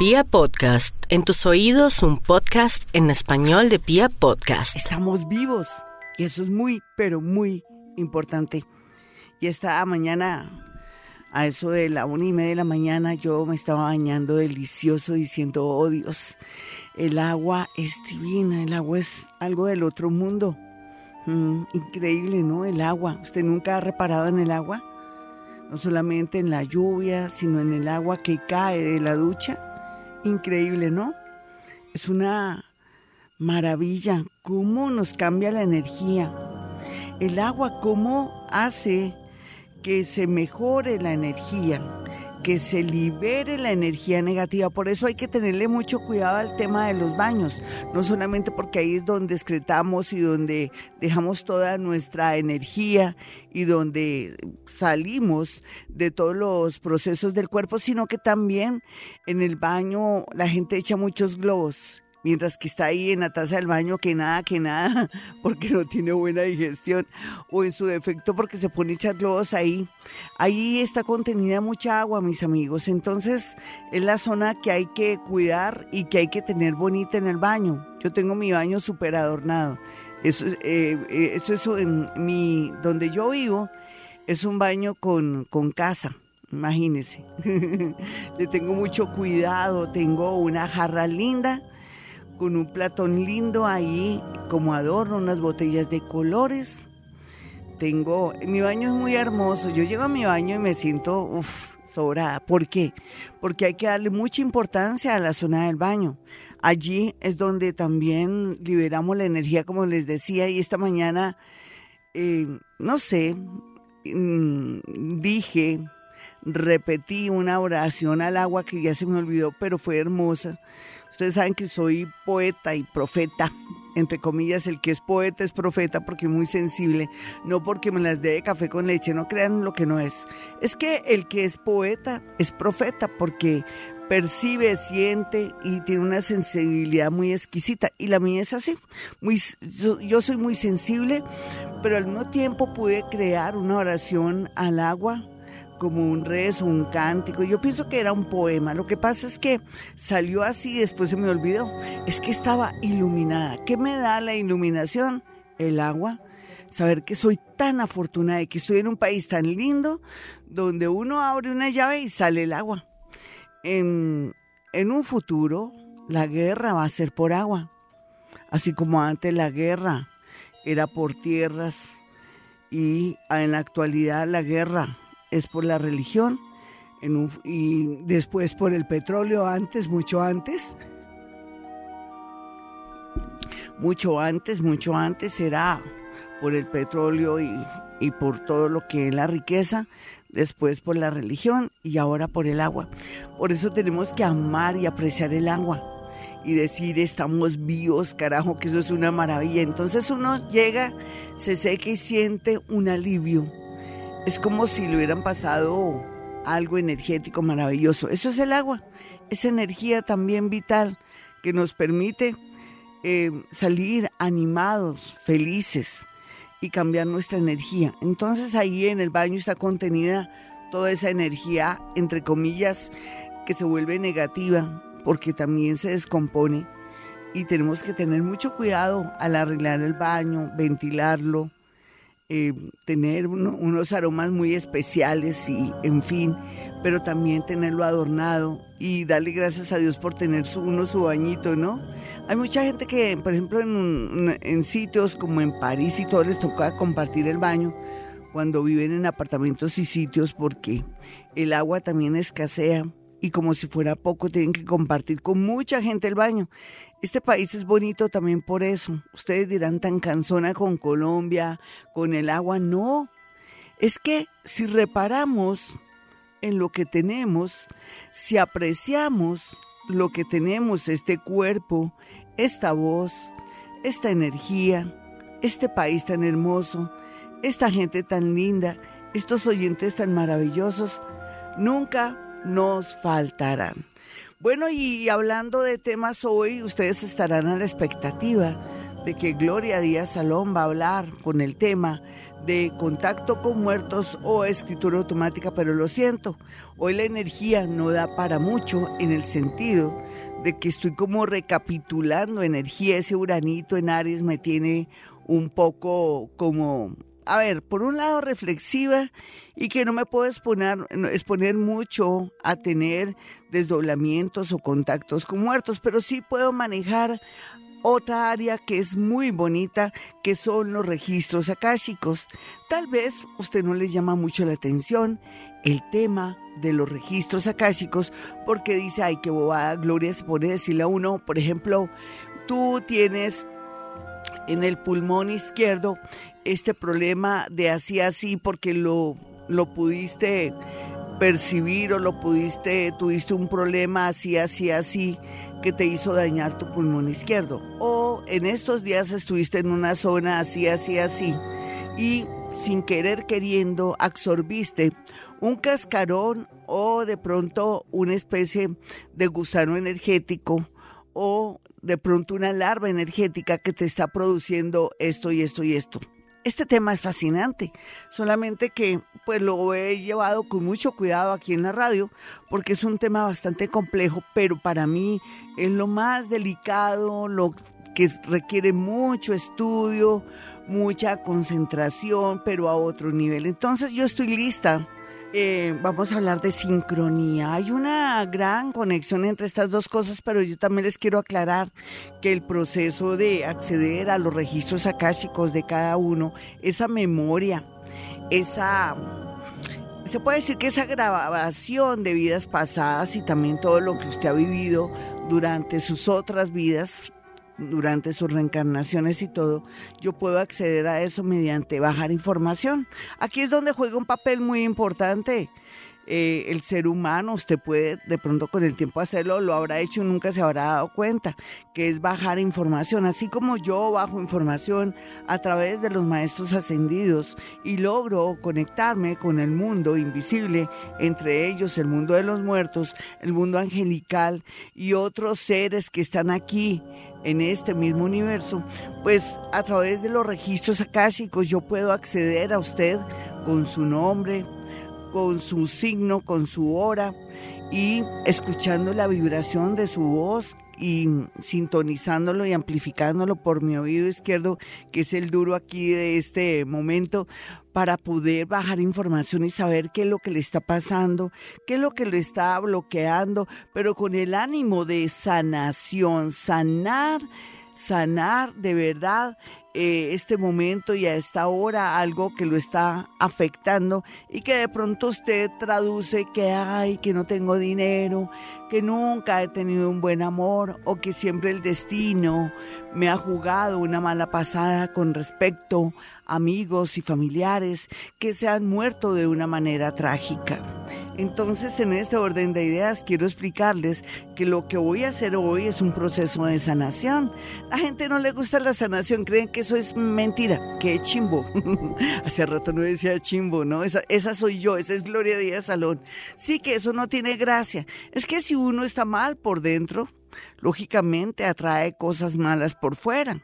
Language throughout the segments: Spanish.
Pia Podcast, en tus oídos un podcast en español de Pia Podcast. Estamos vivos y eso es muy, pero muy importante. Y esta mañana, a eso de la una y media de la mañana, yo me estaba bañando delicioso diciendo, oh Dios, el agua es divina, el agua es algo del otro mundo. Mm, increíble, ¿no? El agua. ¿Usted nunca ha reparado en el agua? No solamente en la lluvia, sino en el agua que cae de la ducha Increíble, ¿no? Es una maravilla cómo nos cambia la energía. El agua, cómo hace que se mejore la energía que se libere la energía negativa. Por eso hay que tenerle mucho cuidado al tema de los baños, no solamente porque ahí es donde excretamos y donde dejamos toda nuestra energía y donde salimos de todos los procesos del cuerpo, sino que también en el baño la gente echa muchos globos mientras que está ahí en la taza del baño, que nada, que nada, porque no tiene buena digestión, o en su defecto porque se pone a echar globos ahí. Ahí está contenida mucha agua, mis amigos, entonces es la zona que hay que cuidar y que hay que tener bonita en el baño. Yo tengo mi baño súper adornado. Eso, eh, eh, eso es mi, donde yo vivo, es un baño con, con casa. Imagínense, le tengo mucho cuidado, tengo una jarra linda, con un platón lindo ahí como adorno, unas botellas de colores. Tengo, mi baño es muy hermoso. Yo llego a mi baño y me siento, uff, sobrada. ¿Por qué? Porque hay que darle mucha importancia a la zona del baño. Allí es donde también liberamos la energía, como les decía, y esta mañana, eh, no sé, mm, dije, repetí una oración al agua que ya se me olvidó, pero fue hermosa Ustedes saben que soy poeta y profeta, entre comillas, el que es poeta es profeta porque es muy sensible, no porque me las dé café con leche, no crean lo que no es. Es que el que es poeta es profeta porque percibe, siente y tiene una sensibilidad muy exquisita. Y la mía es así. Muy, yo soy muy sensible, pero al mismo tiempo pude crear una oración al agua como un rezo, un cántico. Yo pienso que era un poema. Lo que pasa es que salió así y después se me olvidó. Es que estaba iluminada. ¿Qué me da la iluminación? El agua. Saber que soy tan afortunada y que estoy en un país tan lindo donde uno abre una llave y sale el agua. En, en un futuro, la guerra va a ser por agua. Así como antes la guerra era por tierras y en la actualidad la guerra es por la religión y después por el petróleo antes, mucho antes. Mucho antes, mucho antes será por el petróleo y, y por todo lo que es la riqueza, después por la religión y ahora por el agua. Por eso tenemos que amar y apreciar el agua y decir estamos vivos, carajo, que eso es una maravilla. Entonces uno llega, se seca y siente un alivio es como si le hubieran pasado algo energético maravilloso. Eso es el agua, esa energía también vital que nos permite eh, salir animados, felices y cambiar nuestra energía. Entonces ahí en el baño está contenida toda esa energía, entre comillas, que se vuelve negativa porque también se descompone y tenemos que tener mucho cuidado al arreglar el baño, ventilarlo, eh, tener unos aromas muy especiales y en fin, pero también tenerlo adornado y darle gracias a Dios por tener su, uno su bañito, ¿no? Hay mucha gente que, por ejemplo, en, en sitios como en París y todo les toca compartir el baño cuando viven en apartamentos y sitios porque el agua también escasea y como si fuera poco tienen que compartir con mucha gente el baño. Este país es bonito también por eso. Ustedes dirán tan cansona con Colombia, con el agua. No, es que si reparamos en lo que tenemos, si apreciamos lo que tenemos, este cuerpo, esta voz, esta energía, este país tan hermoso, esta gente tan linda, estos oyentes tan maravillosos, nunca nos faltarán. Bueno, y hablando de temas hoy, ustedes estarán a la expectativa de que Gloria Díaz Salón va a hablar con el tema de contacto con muertos o escritura automática, pero lo siento, hoy la energía no da para mucho en el sentido de que estoy como recapitulando energía, ese uranito en Aries me tiene un poco como, a ver, por un lado reflexiva y que no me puedo exponer, exponer mucho a tener desdoblamientos o contactos con muertos, pero sí puedo manejar otra área que es muy bonita, que son los registros akáshicos. Tal vez usted no le llama mucho la atención el tema de los registros akáshicos porque dice, ay, qué bobada, Gloria se pone a decirle a uno, por ejemplo, tú tienes en el pulmón izquierdo este problema de así así porque lo, lo pudiste percibir o lo pudiste, tuviste un problema así, así, así que te hizo dañar tu pulmón izquierdo. O en estos días estuviste en una zona así, así, así, y sin querer queriendo absorbiste un cascarón o de pronto una especie de gusano energético o de pronto una larva energética que te está produciendo esto y esto y esto. Este tema es fascinante, solamente que pues lo he llevado con mucho cuidado aquí en la radio porque es un tema bastante complejo, pero para mí es lo más delicado, lo que requiere mucho estudio, mucha concentración, pero a otro nivel. Entonces yo estoy lista eh, vamos a hablar de sincronía. Hay una gran conexión entre estas dos cosas, pero yo también les quiero aclarar que el proceso de acceder a los registros akáshicos de cada uno, esa memoria, esa se puede decir que esa grabación de vidas pasadas y también todo lo que usted ha vivido durante sus otras vidas durante sus reencarnaciones y todo, yo puedo acceder a eso mediante bajar información. Aquí es donde juega un papel muy importante. Eh, el ser humano, usted puede de pronto con el tiempo hacerlo, lo habrá hecho y nunca se habrá dado cuenta, que es bajar información, así como yo bajo información a través de los maestros ascendidos y logro conectarme con el mundo invisible, entre ellos el mundo de los muertos, el mundo angelical y otros seres que están aquí en este mismo universo, pues a través de los registros akáshicos yo puedo acceder a usted con su nombre, con su signo, con su hora y escuchando la vibración de su voz y sintonizándolo y amplificándolo por mi oído izquierdo, que es el duro aquí de este momento, para poder bajar información y saber qué es lo que le está pasando, qué es lo que le está bloqueando, pero con el ánimo de sanación, sanar, sanar de verdad eh, este momento y a esta hora algo que lo está afectando y que de pronto usted traduce que ay, que no tengo dinero, que nunca he tenido un buen amor o que siempre el destino me ha jugado una mala pasada con respecto a amigos y familiares que se han muerto de una manera trágica. Entonces, en este orden de ideas, quiero explicarles que lo que voy a hacer hoy es un proceso de sanación. La gente no le gusta la sanación, creen que eso es mentira, que es chimbo. Hace rato no decía chimbo, ¿no? Esa, esa soy yo, esa es Gloria Díaz Salón. Sí que eso no tiene gracia. Es que si uno está mal por dentro, lógicamente atrae cosas malas por fuera.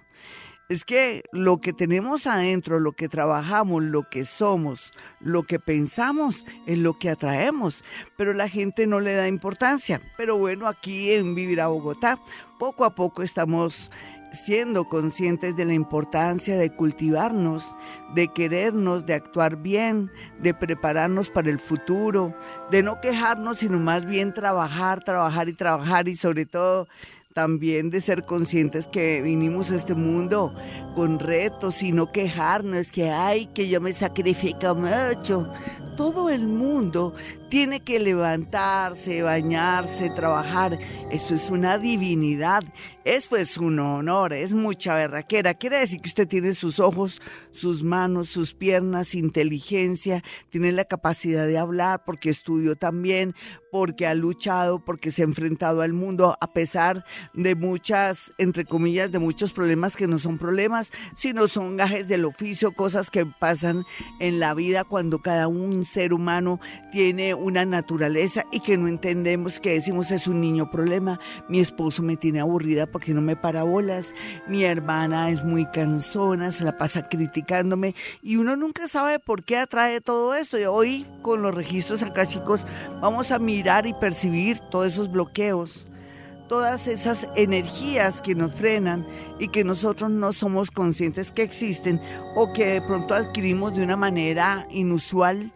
Es que lo que tenemos adentro, lo que trabajamos, lo que somos, lo que pensamos, es lo que atraemos. Pero la gente no le da importancia. Pero bueno, aquí en Vivir a Bogotá, poco a poco estamos siendo conscientes de la importancia de cultivarnos, de querernos, de actuar bien, de prepararnos para el futuro, de no quejarnos, sino más bien trabajar, trabajar y trabajar y sobre todo también de ser conscientes que vinimos a este mundo con retos y no quejarnos que, ay, que yo me sacrifico mucho. Todo el mundo tiene que levantarse, bañarse, trabajar. Eso es una divinidad. Eso es un honor, es mucha berraquera. Quiere decir que usted tiene sus ojos, sus manos, sus piernas, inteligencia, tiene la capacidad de hablar porque estudió también, porque ha luchado, porque se ha enfrentado al mundo a pesar de muchas, entre comillas, de muchos problemas que no son problemas, sino son gajes del oficio, cosas que pasan en la vida cuando cada un ser humano tiene una naturaleza y que no entendemos que decimos es un niño problema, mi esposo me tiene aburrida porque no me para bolas, mi hermana es muy cansona, se la pasa criticándome y uno nunca sabe por qué atrae todo esto. Y hoy con los registros chicos vamos a mirar y percibir todos esos bloqueos todas esas energías que nos frenan y que nosotros no somos conscientes que existen o que de pronto adquirimos de una manera inusual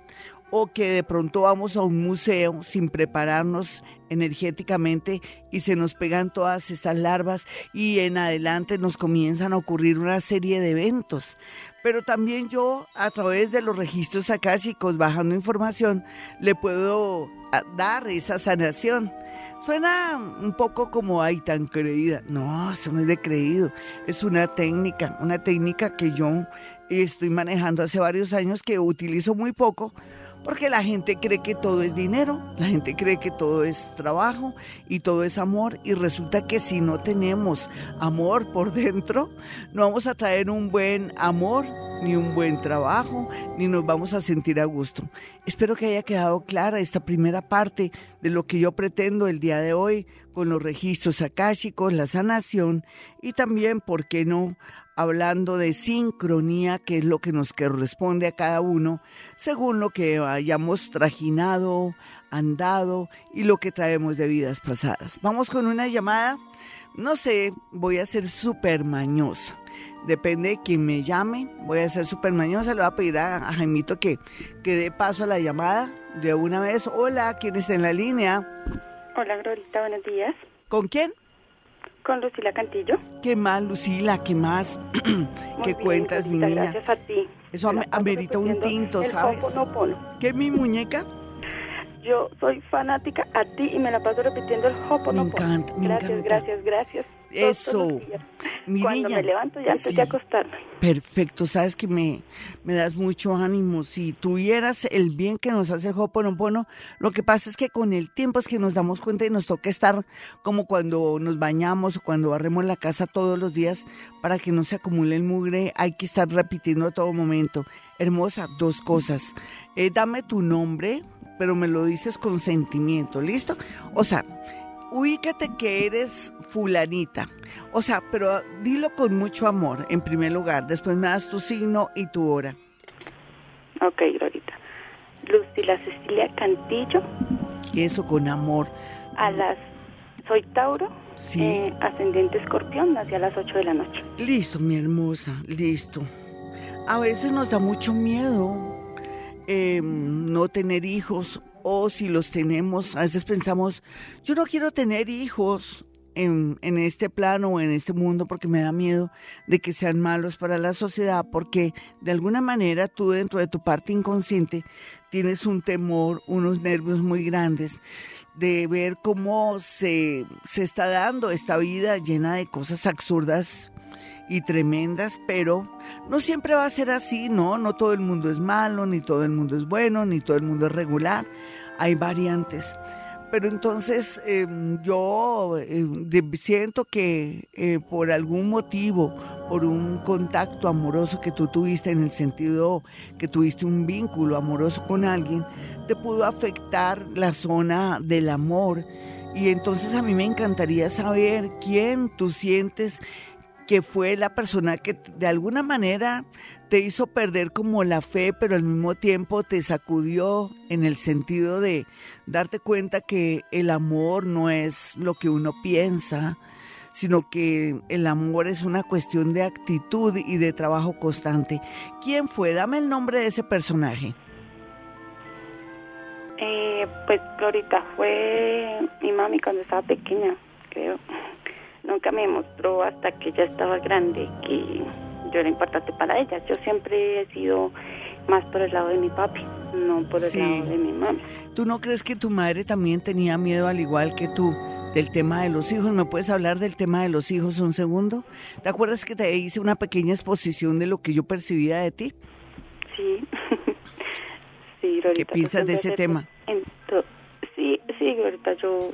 o que de pronto vamos a un museo sin prepararnos energéticamente y se nos pegan todas estas larvas y en adelante nos comienzan a ocurrir una serie de eventos. Pero también yo a través de los registros acásicos, bajando información, le puedo ah, dar esa sanación. Suena un poco como ay tan creída. No, eso no es de creído. Es una técnica, una técnica que yo estoy manejando hace varios años que utilizo muy poco porque la gente cree que todo es dinero, la gente cree que todo es trabajo y todo es amor y resulta que si no tenemos amor por dentro, no vamos a traer un buen amor, ni un buen trabajo, ni nos vamos a sentir a gusto. Espero que haya quedado clara esta primera parte de lo que yo pretendo el día de hoy con los registros akáshicos, la sanación y también, ¿por qué no?, hablando de sincronía, que es lo que nos corresponde a cada uno, según lo que hayamos trajinado, andado y lo que traemos de vidas pasadas. Vamos con una llamada. No sé, voy a ser súper mañosa. Depende de quién me llame. Voy a ser súper mañosa. Le voy a pedir a, Jaimito que, que dé paso a la llamada de una vez. Hola, ¿quién está en la línea? Hola, Glorita, buenos días. ¿Con quién? Con Lucila Cantillo. ¿Qué más, Lucila? ¿Qué más? ¿Qué cuentas, mi niña? Gracias a ti. Eso amerita un tinto, ¿sabes? ¿Qué mi muñeca? Yo soy fanática a ti y me la paso repitiendo el Hoponopono. Me encanta, me gracias, encanta. Gracias, gracias, Eso. Mi Cuando niña. me levanto ya antes de acostarme. Perfecto, sabes que me, me das mucho ánimo. Si tuvieras el bien que nos hace el Hoponopono, lo que pasa es que con el tiempo es que nos damos cuenta y nos toca estar como cuando nos bañamos o cuando barremos la casa todos los días para que no se acumule el mugre. Hay que estar repitiendo a todo momento. Hermosa, dos cosas. Eh, dame tu nombre, pero me lo dices con sentimiento, ¿listo? O sea, ubícate que eres fulanita. O sea, pero dilo con mucho amor, en primer lugar. Después me das tu signo y tu hora. Ok, Glorita. Lucila Cecilia Cantillo, Y eso con amor. a las... Soy Tauro, Sí. eh, ascendente escorpión, hacia las 8 de la noche. Listo, mi hermosa, listo. A veces nos da mucho miedo eh, no tener hijos o si los tenemos, a veces pensamos, yo no quiero tener hijos en, en este plano o en este mundo porque me da miedo de que sean malos para la sociedad, porque de alguna manera tú dentro de tu parte inconsciente tienes un temor, unos nervios muy grandes de ver cómo se, se está dando esta vida llena de cosas absurdas y tremendas, pero no siempre va a ser así, ¿no? No todo el mundo es malo, ni todo el mundo es bueno, ni todo el mundo es regular. Hay variantes. Pero entonces eh, yo eh, siento que eh, por algún motivo, por un contacto amoroso que tú tuviste en el sentido que tuviste un vínculo amoroso con alguien, te pudo afectar la zona del amor. Y entonces a mí me encantaría saber quién tú sientes que fue la persona que de alguna manera te hizo perder como la fe, pero al mismo tiempo te sacudió en el sentido de darte cuenta que el amor no es lo que uno piensa, sino que el amor es una cuestión de actitud y de trabajo constante. ¿Quién fue? Dame el nombre de ese personaje. Eh, pues Glorita fue mi mami cuando estaba pequeña, creo. Nunca me mostró hasta que ya estaba grande que yo era importante para ella. Yo siempre he sido más por el lado de mi papi, no por el Sí. lado de mi mami. ¿Tú no crees que tu madre también tenía miedo al igual que tú del tema de los hijos? ¿Me puedes hablar del tema de los hijos un segundo? ¿Te acuerdas que te hice una pequeña exposición de lo que yo percibía de ti? Sí. sí, Glorita. ¿Qué piensas de ese tema? ento- sí, sí, Glorita, yo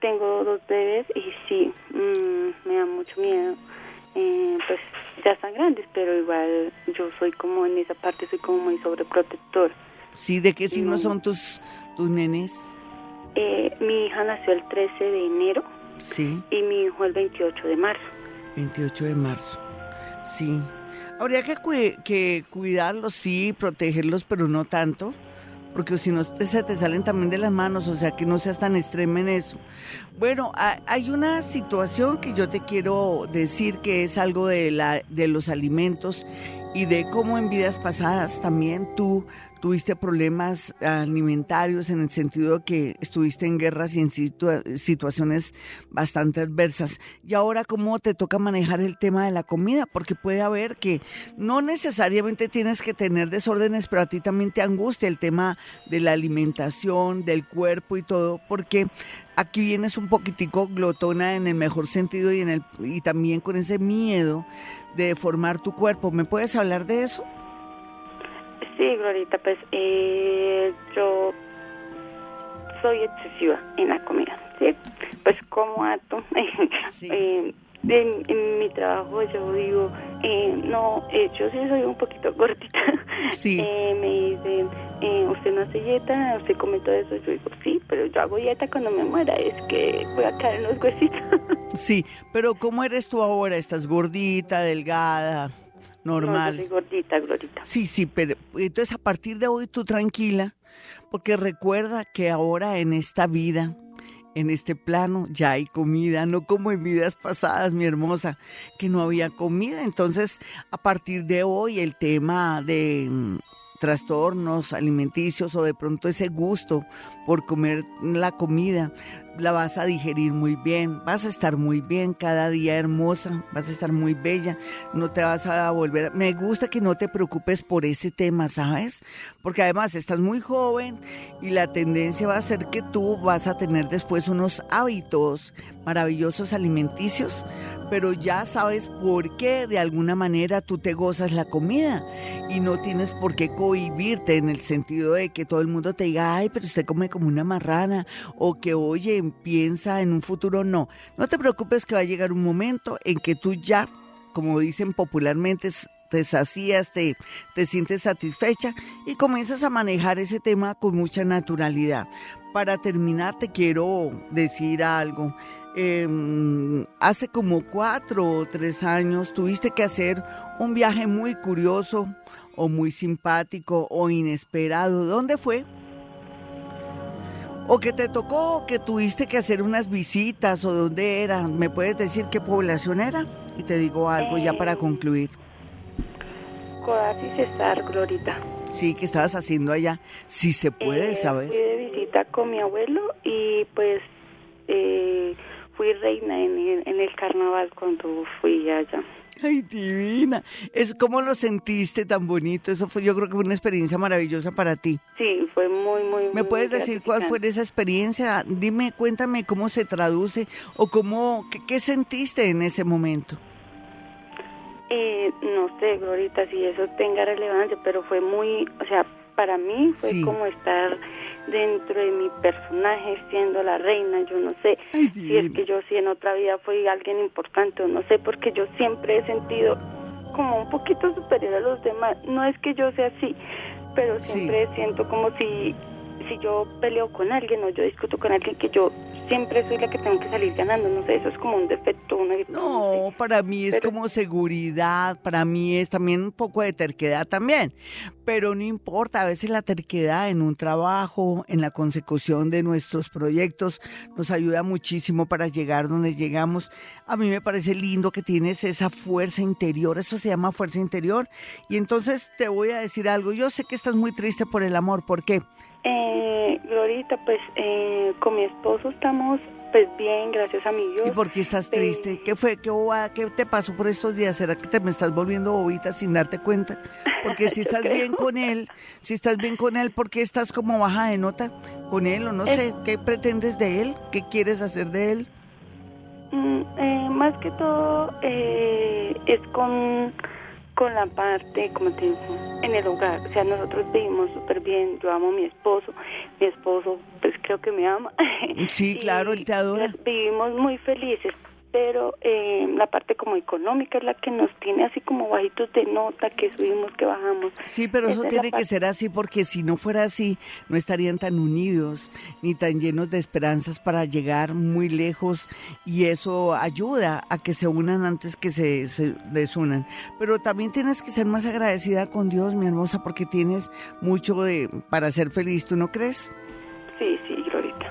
tengo dos bebés y sí, mm, me da mucho miedo. Eh, pues ya están grandes, pero igual yo soy como en esa parte, soy como muy sobreprotector. Sí, ¿de qué signo No. son tus, ¿Tus nenes? Eh, mi hija nació el 13 de enero. Sí. Y mi hijo el 28 de marzo. 28 de marzo. Sí. Habría que, que cuidarlos, sí, protegerlos, pero no tanto porque si no se te salen también de las manos, o sea que no seas tan extrema en eso. Bueno, hay una situación que yo te quiero decir que es algo de, la, de los alimentos y de cómo en vidas pasadas también tú tuviste problemas alimentarios en el sentido que estuviste en guerras y en situaciones bastante adversas. Y ahora, ¿cómo te toca manejar el tema de la comida? Porque puede haber que no necesariamente tienes que tener desórdenes, pero a ti también te angustia el tema de la alimentación, del cuerpo y todo, porque aquí vienes un poquitico glotona en el mejor sentido y, en el, y también con ese miedo de formar tu cuerpo. ¿Me puedes hablar de eso? Sí, Glorita, pues eh, yo soy excesiva en la comida, ¿sí? Pues como ato. eh, en, mi trabajo yo digo, eh, no, eh, yo sí soy un poquito gordita. Sí. Eh, me dicen, eh, usted no hace dieta, usted come todo eso. Yo digo, sí, pero yo hago dieta cuando me muera, es que voy a caer en los huesitos. sí, pero ¿cómo eres tú ahora? ¿Estás gordita, delgada? Normal. No, gordita, gordita. Sí, sí, pero entonces a partir de hoy tú tranquila, porque recuerda que ahora en esta vida, en este plano, ya hay comida, no como en vidas pasadas, mi hermosa, que no había comida. Entonces, a partir de hoy, el tema de mm, trastornos alimenticios o de pronto ese gusto por comer la comida, la vas a digerir muy bien, vas a estar muy bien cada día hermosa, vas a estar muy bella, no te vas a volver, me gusta que no te preocupes por ese tema, ¿sabes? Porque además estás muy joven y la tendencia va a ser que tú vas a tener después unos hábitos maravillosos alimenticios pero ya sabes por qué de alguna manera tú te gozas la comida y no tienes por qué cohibirte en el sentido de que todo el mundo te diga, ay, pero usted come como una marrana o que oye, piensa en un futuro. No, no te preocupes que va a llegar un momento en que tú ya, como dicen popularmente, te sacías, te, te sientes satisfecha y comienzas a manejar ese tema con mucha naturalidad. Para terminar, te quiero decir algo. Em, hace como cuatro o tres años tuviste que hacer un viaje muy curioso o muy simpático o inesperado. ¿Dónde fue? O que te tocó, que tuviste que hacer unas visitas o dónde era. ¿Me puedes decir qué población era? Y te digo algo ya para eh, concluir. Cesar, Glorita. Sí, ¿qué estabas haciendo allá? Si se puede eh, saber. Fui de visita con mi abuelo y pues eh, fui reina en el, carnaval cuando fui allá. Ay, divina. Es como lo sentiste tan bonito. Eso fue, yo creo que fue una experiencia maravillosa para ti. Sí, fue muy, muy. ¿Me puedes decir cuál fue esa experiencia? Dime, cuéntame cómo se traduce o cómo, qué, sentiste en ese momento. Eh, no sé, Glorita, si eso tenga relevancia, pero fue muy, o sea, para mí fue como estar dentro de mi personaje siendo la reina, yo no sé si es que yo si en otra vida fui alguien importante o no sé, porque yo siempre he sentido como un poquito superior a los demás, no es que yo sea así, pero siempre siento como si si yo peleo con alguien o yo discuto con alguien que yo siempre soy la que tengo que salir ganando, no sé, eso es como un defecto, una No, para mí es como seguridad, para mí es también un poco de terquedad también, pero no importa, a veces la terquedad en un trabajo, en la consecución de nuestros proyectos, nos ayuda muchísimo para llegar donde llegamos. A mí me parece lindo que tienes esa fuerza interior, eso se llama fuerza interior, y entonces te voy a decir algo, yo sé que estás muy triste por el amor, ¿por qué? Eh, Glorita, pues eh, con mi esposo estamos pues bien, gracias a mi Dios. ¿Y por qué estás triste? ¿Qué fue? ¿Qué, ¿Qué te pasó por estos días? ¿Será que te me estás volviendo bobita sin darte cuenta? Porque si estás bien con él, si estás bien con él, ¿por qué estás como baja de nota con él? O no sé, ¿qué pretendes de él? ¿Qué quieres hacer de él? Mm, eh, más que todo eh, es con con la parte, como te digo, en el hogar. O sea, nosotros vivimos súper bien. Yo amo a mi esposo. Mi esposo, pues creo que me ama. Sí, claro, él te adora. Vivimos muy felices. Pero eh, la parte como económica es la que nos tiene así como bajitos de nota, que subimos, que bajamos. Sí, pero eso tiene que ser así porque si no fuera así, no estarían tan unidos ni tan llenos de esperanzas para llegar muy lejos y eso ayuda a que se unan antes que se, se desunan. Pero también tienes que ser más agradecida con Dios, mi hermosa, porque tienes mucho de, para ser feliz, ¿tú no crees? Sí, sí,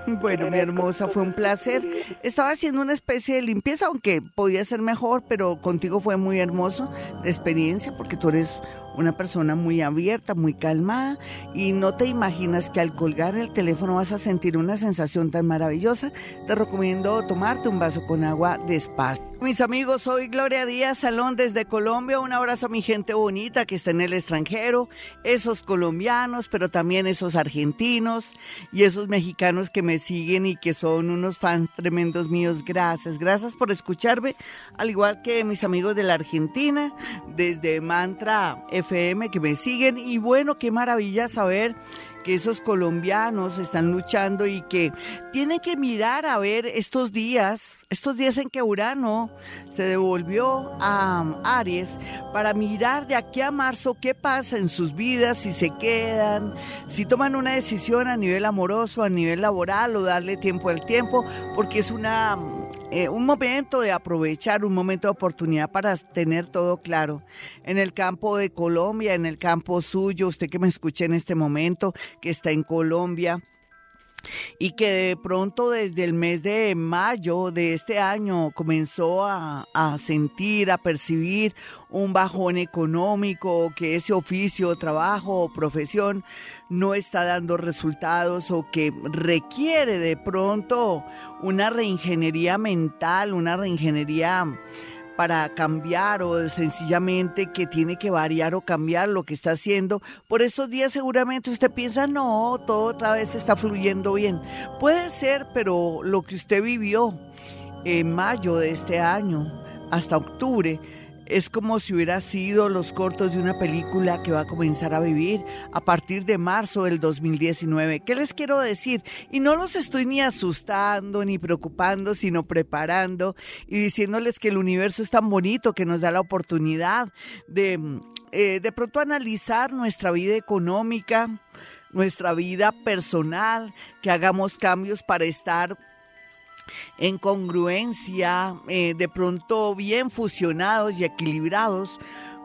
bueno, mi hermosa, fue un placer. Estaba haciendo una especie de limpieza, aunque podía ser mejor, pero contigo fue muy hermoso la experiencia porque tú eres una persona muy abierta, muy calmada y no te imaginas que al colgar el teléfono vas a sentir una sensación tan maravillosa. Te recomiendo tomarte un vaso con agua despacio. Mis amigos, soy Gloria Díaz Salón desde Colombia. Un abrazo a mi gente bonita que está en el extranjero, esos colombianos, pero también esos argentinos y esos mexicanos que me siguen y que son unos fans tremendos míos. Gracias, gracias por escucharme, al igual que mis amigos de la Argentina, desde Mantra FM que me siguen. Y bueno, qué maravilla saber que esos colombianos están luchando y que tienen que mirar a ver estos días, estos días en que Urano se devolvió a Aries para mirar de aquí a marzo qué pasa en sus vidas, si se quedan, si toman una decisión a nivel amoroso, a nivel laboral o darle tiempo al tiempo, porque es una eh, un momento de aprovechar, un momento de oportunidad para tener todo claro. En el campo de Colombia, en el campo suyo, usted que me escuche en este momento, que está en Colombia, y que de pronto desde el mes de mayo de este año comenzó a, sentir, a percibir un bajón económico, que ese oficio, trabajo o profesión no está dando resultados o que requiere de pronto una reingeniería mental, una reingeniería para cambiar o sencillamente que tiene que variar o cambiar lo que está haciendo. Por estos días seguramente usted piensa, no, todo otra vez está fluyendo bien. Puede ser, pero lo que usted vivió en mayo de este año hasta octubre, es como si hubiera sido los cortos de una película que va a comenzar a vivir a partir de marzo del 2019. ¿Qué les quiero decir? Y no los estoy ni asustando ni preocupando, sino preparando y diciéndoles que el universo es tan bonito que nos da la oportunidad de eh, de pronto analizar nuestra vida económica, nuestra vida personal, que hagamos cambios para estar en congruencia, eh, de pronto bien fusionados y equilibrados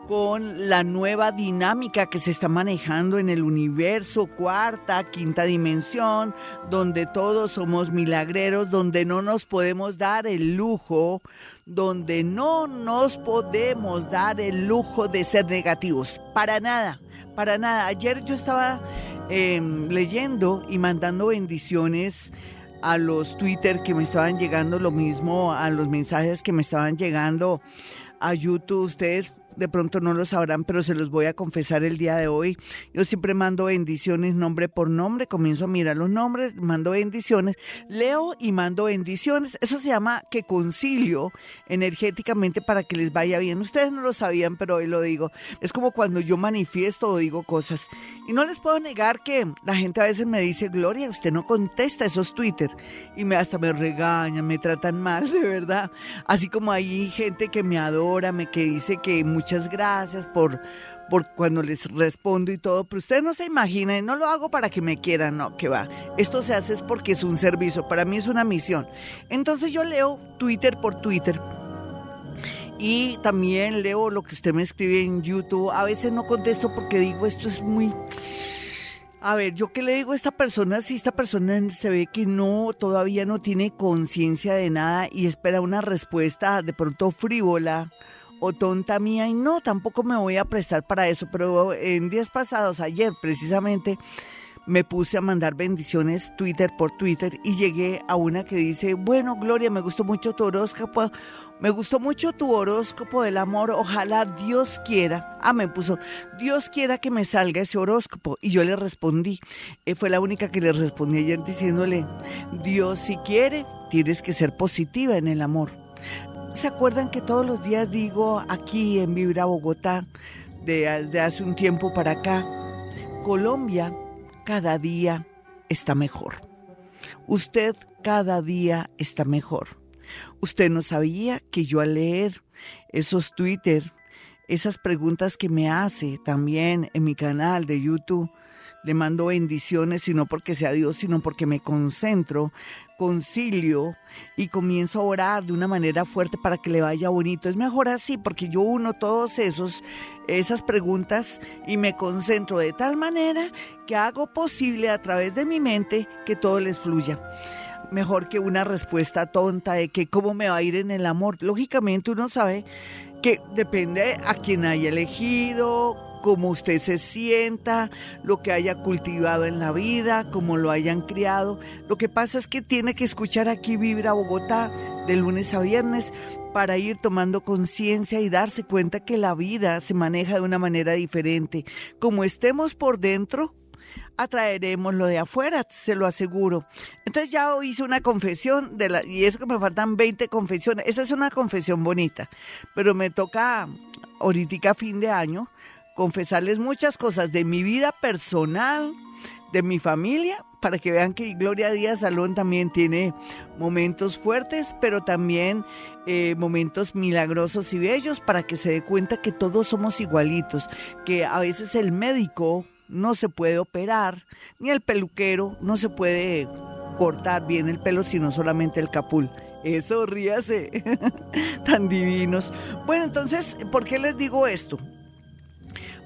con la nueva dinámica que se está manejando en el universo, cuarta, quinta dimensión, donde todos somos milagreros, donde no nos podemos dar el lujo, donde no nos podemos dar el lujo de ser negativos, para nada, para nada. Ayer yo estaba em, leyendo y mandando bendiciones a los Twitter que me estaban llegando, lo mismo a los mensajes que me estaban llegando a YouTube. Ustedes de pronto no lo sabrán, pero se los voy a confesar el día de hoy. Yo siempre mando bendiciones nombre por nombre, comienzo a mirar los nombres, mando bendiciones, leo y mando bendiciones. Eso se llama que concilio energéticamente para que les vaya bien. Ustedes no lo sabían, pero hoy lo digo. Es como cuando yo manifiesto o digo cosas. Y no les puedo negar que la gente a veces me dice, Gloria, usted no contesta esos Twitter. Y me hasta me regañan, me tratan mal, de verdad. Así como hay gente que me adora, me que dice que gracias por, por cuando les respondo y todo, pero ustedes no se imaginan, no lo hago para que me quieran, no, que va. Esto se hace es porque es un servicio, para mí es una misión. Entonces yo leo Twitter por Twitter. Y también leo lo que usted me escribe en YouTube. A veces no contesto porque digo, esto es muy... A ver, yo qué le digo a esta persona si esta persona se ve que no, todavía no tiene conciencia de nada y espera una respuesta de pronto frívola o tonta mía y no, tampoco me voy a prestar para eso, pero en días pasados, ayer precisamente, me puse a mandar bendiciones Twitter por Twitter y llegué a una que dice, bueno, Gloria, me gustó mucho tu horóscopo, me gustó mucho tu horóscopo del amor, ojalá Dios quiera, ah, me puso, Dios quiera que me salga ese horóscopo. Y yo le respondí, eh, fue la única que le respondí ayer diciéndole, Dios si quiere, tienes que ser positiva en el amor. ¿Se acuerdan que todos los días digo aquí en Vibra Bogotá, desde hace un tiempo para acá, Colombia cada día está mejor? Usted cada día está mejor. Usted no sabía que yo al leer esos Twitter, esas preguntas que me hace también en mi canal de YouTube, le mando bendiciones, sino porque sea Dios, sino porque me concentro, concilio y comienzo a orar de una manera fuerte para que le vaya bonito. Es mejor así, porque yo uno todos esos, esas preguntas y me concentro de tal manera que hago posible a través de mi mente que todo les fluya mejor que una respuesta tonta de que cómo me va a ir en el amor. Lógicamente uno sabe que depende a quien haya elegido, cómo usted se sienta, lo que haya cultivado en la vida, cómo lo hayan criado. Lo que pasa es que tiene que escuchar aquí Vibra Bogotá de lunes a viernes para ir tomando conciencia y darse cuenta que la vida se maneja de una manera diferente. Como estemos por dentro, atraeremos lo de afuera, se lo aseguro. Entonces ya hice una confesión de la, y eso que me faltan 20 confesiones. Esta es una confesión bonita, pero me toca ahorita fin de año confesarles muchas cosas de mi vida personal, de mi familia, para que vean que Gloria Díaz Salón también tiene momentos fuertes, pero también eh, momentos milagrosos y bellos, para que se dé cuenta que todos somos igualitos, que a veces el médico no se puede operar, ni el peluquero no se puede cortar bien el pelo, sino solamente el capul. Eso, ríase, tan divinos. Bueno, entonces, ¿por qué les digo esto?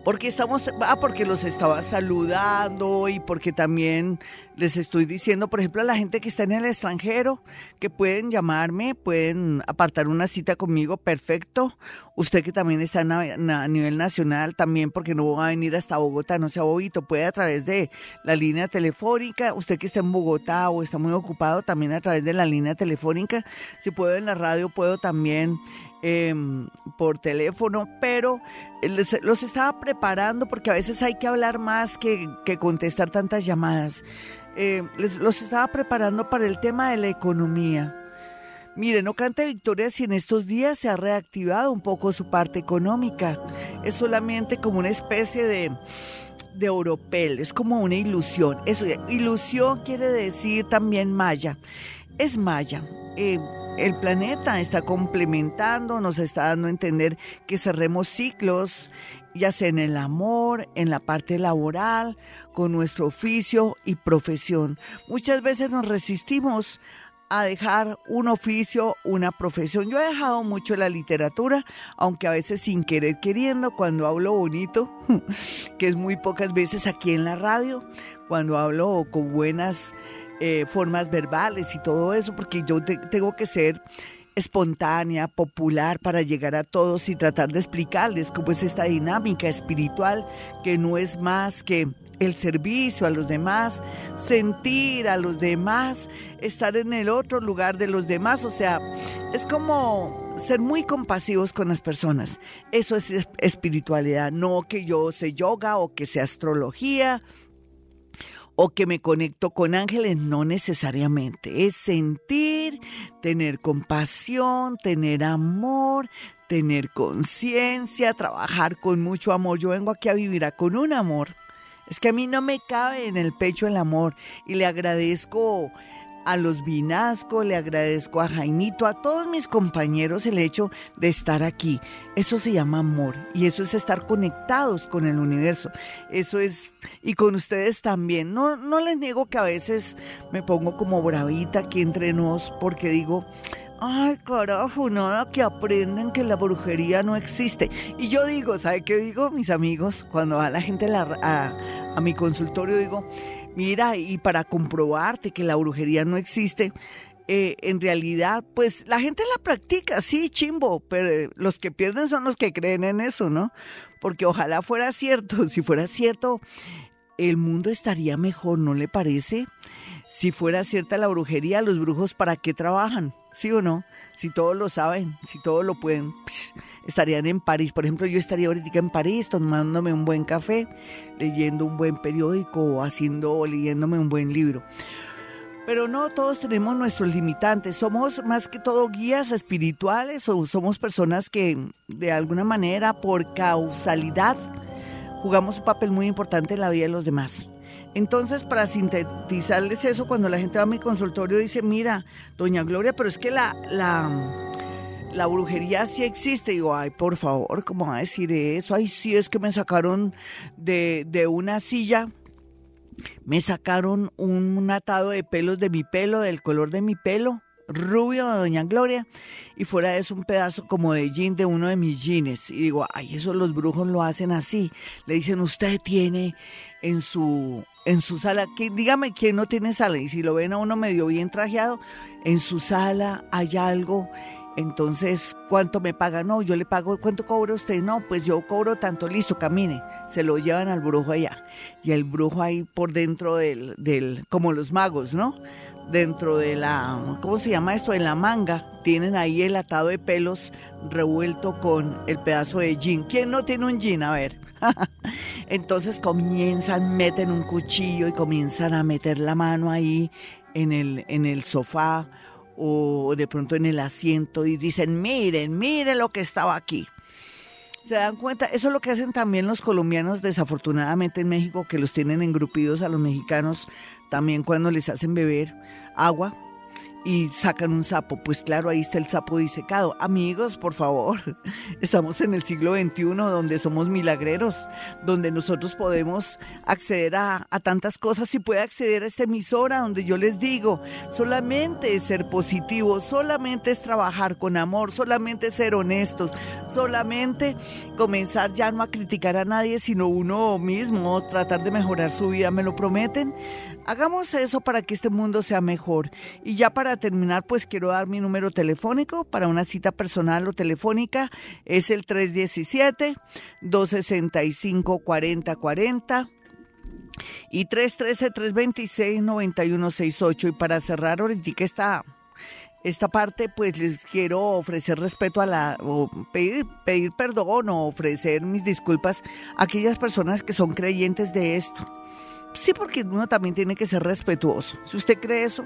Porque estamos, ah, porque los estaba saludando y porque también les estoy diciendo, por ejemplo, a la gente que está en el extranjero, que pueden llamarme, pueden apartar una cita conmigo, perfecto. Usted que también está a, nivel nacional, también porque no va a venir hasta Bogotá, no sea bobito, puede a través de la línea telefónica. Usted que está en Bogotá o está muy ocupado, también a través de la línea telefónica. Si puedo en la radio, puedo también Em, por teléfono, pero los estaba preparando porque a veces hay que hablar más que, contestar tantas llamadas. Em, los estaba preparando para el tema de la economía. Mire, no cante victoria si en estos días se ha reactivado un poco su parte económica. Es solamente como una especie de, de oropel, es como una ilusión. Eso, ilusión quiere decir también maya. Es maya. Eh, el planeta está complementando, nos está dando a entender que cerremos ciclos, ya sea en el amor, en la parte laboral, con nuestro oficio y profesión. Muchas veces nos resistimos a dejar un oficio, una profesión. Yo he dejado mucho la literatura, aunque a veces sin querer queriendo, cuando hablo bonito, que es muy pocas veces aquí en la radio, cuando hablo con buenas eh, formas verbales y todo eso, porque yo tengo que ser espontánea, popular para llegar a todos y tratar de explicarles cómo es esta dinámica espiritual que no es más que el servicio a los demás, sentir a los demás, estar en el otro lugar de los demás, o sea, es como ser muy compasivos con las personas. Eso es espiritualidad, no que yo sé yoga o que sea astrología o que me conecto con ángeles, no necesariamente. Es sentir, tener compasión, tener amor, tener conciencia, trabajar con mucho amor. Yo vengo aquí a vivir con un amor. Es que a mí no me cabe en el pecho el amor y le agradezco a los Vinasco, le agradezco a Jaimito, a todos mis compañeros el hecho de estar aquí. Eso se llama amor y eso es estar conectados con el universo. Eso es, y con ustedes también. No, no les niego que a veces me pongo como bravita aquí entre nos porque digo, Ay, carajo, nada que aprenden que la brujería no existe. Y yo digo, ¿sabe qué digo, mis amigos? Cuando va la gente a, a mi consultorio, digo, Mira, y para comprobarte que la brujería no existe, eh, en realidad, pues la gente la practica, sí, chimbo, pero eh, los que pierden son los que creen en eso, ¿no? Porque ojalá fuera cierto, si fuera cierto, el mundo estaría mejor, ¿no le parece? Si fuera cierta la brujería, los brujos, ¿para qué trabajan? ¿Sí o no? Si todos lo saben, si todos lo pueden, estarían en París. Por ejemplo, yo estaría ahorita en París tomándome un buen café, leyendo un buen periódico o haciendo o leyéndome un buen libro. Pero no todos tenemos nuestros limitantes. Somos más que todo guías espirituales o somos personas que de alguna manera por causalidad jugamos un papel muy importante en la vida de los demás. Entonces, para sintetizarles eso, cuando la gente va a mi consultorio dice, mira, doña Gloria, pero es que la, la, brujería sí existe. digo, ay, por favor, ¿cómo va a decir eso? Ay, sí, es que me sacaron de, de una silla me sacaron un, atado de pelos de mi pelo, del color de mi pelo, rubio de Doña Gloria, y fuera de eso un pedazo como de jean de uno de mis jeans. Y digo, ay, eso los brujos lo hacen así. Le dicen, usted tiene en su, en su sala, que, dígame quién no tiene sala, y si lo ven a uno medio bien trajeado, en su sala hay algo entonces, ¿cuánto me paga? No, yo le pago, ¿cuánto cobra usted? No, pues yo cobro tanto, listo, camine. Se lo llevan al brujo allá. Y el brujo ahí por dentro del, del, como los magos, ¿no? Dentro de la, ¿cómo se llama esto? En la manga, tienen ahí el atado de pelos revuelto con el pedazo de jean. ¿Quién no tiene un jean? A ver. Entonces comienzan, meten un cuchillo y comienzan a meter la mano ahí en el, en el sofá o de pronto en el asiento y dicen, miren, miren lo que estaba aquí. Se dan cuenta, eso es lo que hacen también los colombianos desafortunadamente en México, que los tienen engrupidos a los mexicanos también cuando les hacen beber agua y sacan un sapo. Pues claro, ahí está el sapo disecado. Amigos, por favor, estamos en el siglo XXI donde somos milagreros, donde nosotros podemos acceder a, a tantas cosas y puede acceder a esta emisora donde yo les digo, solamente es ser positivo, solamente es trabajar con amor, solamente es ser honestos, solamente comenzar ya no a criticar a nadie, sino uno mismo, tratar de mejorar su vida. ¿Me lo prometen? Hagamos eso para que este mundo sea mejor. Y ya para terminar, pues quiero dar mi número telefónico para una cita personal o telefónica. Es el 317-265-4040 y 313-326-9168. Y para cerrar ahorita esta, esta parte, pues les quiero ofrecer respeto a la, o pedir, pedir perdón o ofrecer mis disculpas a aquellas personas que son creyentes de esto Sí, porque uno también tiene que ser respetuoso. Si usted cree eso,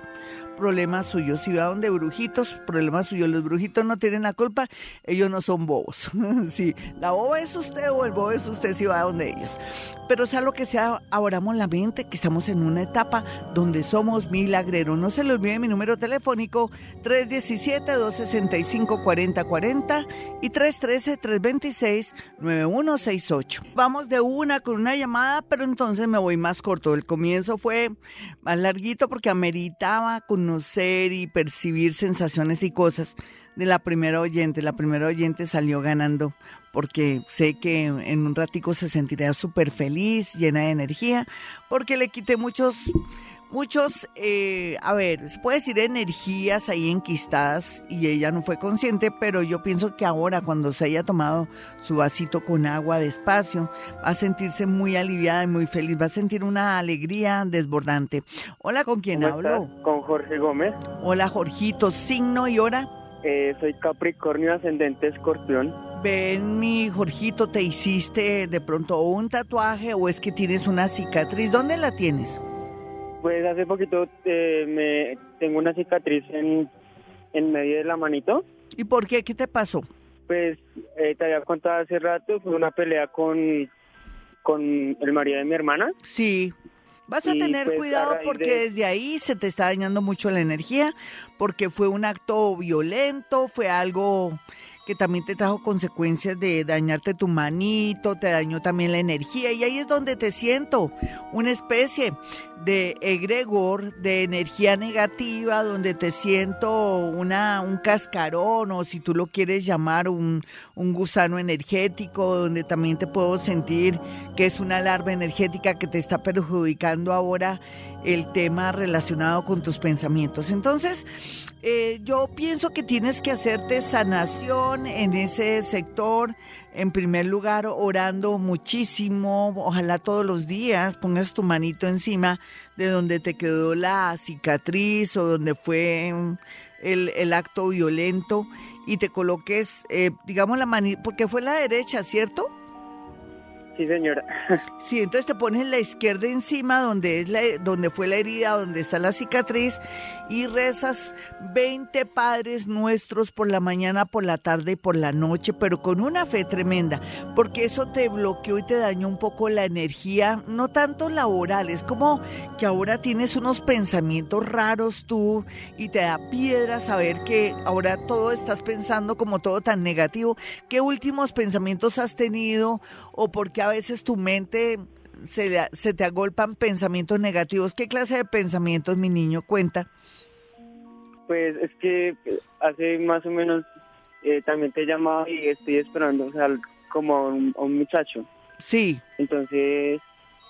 problema suyo. Si va donde brujitos, problema suyo. Los brujitos no tienen la culpa, ellos no son bobos. sí, la boba es usted o el bobo es usted si va donde ellos. Pero sea lo que sea, abramos la mente que estamos en una etapa donde somos milagreros. No se le olvide mi número telefónico 317-265-4040 y 313-326-9168. Vamos de una con una llamada, pero entonces me voy más corto. El comienzo fue más larguito porque ameritaba conocer y percibir sensaciones y cosas de la primera oyente. La primera oyente salió ganando porque sé que en un ratico se sentirá súper feliz, llena de energía, porque le quité muchos, muchos, eh, a ver, se puede decir energías ahí enquistadas y ella no fue consciente, pero yo pienso que ahora cuando se haya tomado su vasito con agua despacio, va a sentirse muy aliviada y muy feliz, va a sentir una alegría desbordante. Hola, ¿con quién hablo? Con Jorge Gómez. Hola, Jorgito, signo y hora. Eh, soy Capricornio ascendente escorpión. Ven, mi Jorgito, ¿te hiciste de pronto un tatuaje o es que tienes una cicatriz? ¿Dónde la tienes? Pues hace poquito eh, me tengo una cicatriz en, en medio de la manito. ¿Y por qué? ¿Qué te pasó? Pues eh, te había contado hace rato, fue una pelea con, con el marido de mi hermana. Sí. Vas a tener pues, cuidado porque desde ahí se te está dañando mucho la energía, porque fue un acto violento, fue algo que también te trajo consecuencias de dañarte tu manito, te dañó también la energía y ahí es donde te siento, una especie de egregor, de energía negativa, donde te siento una, un cascarón o si tú lo quieres llamar un, un gusano energético, donde también te puedo sentir que es una larva energética que te está perjudicando ahora el tema relacionado con tus pensamientos. Entonces, eh, yo pienso que tienes que hacerte sanación en ese sector. En primer lugar, orando muchísimo, ojalá todos los días pongas tu manito encima de donde te quedó la cicatriz o donde fue el, acto violento y te coloques, eh, digamos, la manita, porque fue la derecha, ¿cierto? Sí, señora. Sí, entonces te pones la izquierda encima donde es la, donde fue la herida, donde está la cicatriz y rezas 20 padres nuestros por la mañana, por la tarde y por la noche, pero con una fe tremenda, porque eso te bloqueó y te dañó un poco la energía, no tanto laboral, es como que ahora tienes unos pensamientos raros tú y te da piedra saber que ahora todo estás pensando como todo tan negativo. ¿Qué últimos pensamientos has tenido o por a veces tu mente se, se te agolpan pensamientos negativos. ¿Qué clase de pensamientos, mi niño, cuenta? Pues es que hace más o menos eh, también te he llamado y estoy esperando, o sea, como a un, muchacho. Sí. Entonces,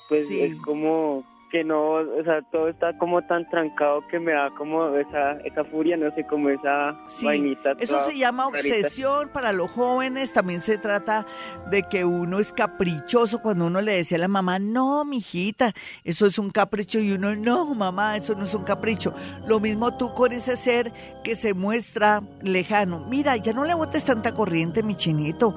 pues es como que no, o sea, todo está como tan trancado que me da como esa, esa furia, no sé, como esa vainita. Eso se llama obsesión para los jóvenes, también se trata de que uno es caprichoso cuando uno le decía a la mamá, no, mijita, eso es un capricho y uno, no, mamá, eso no es un capricho. Lo mismo tú con ese ser que se muestra lejano. Mira, ya no le botes tanta corriente, mi chinito.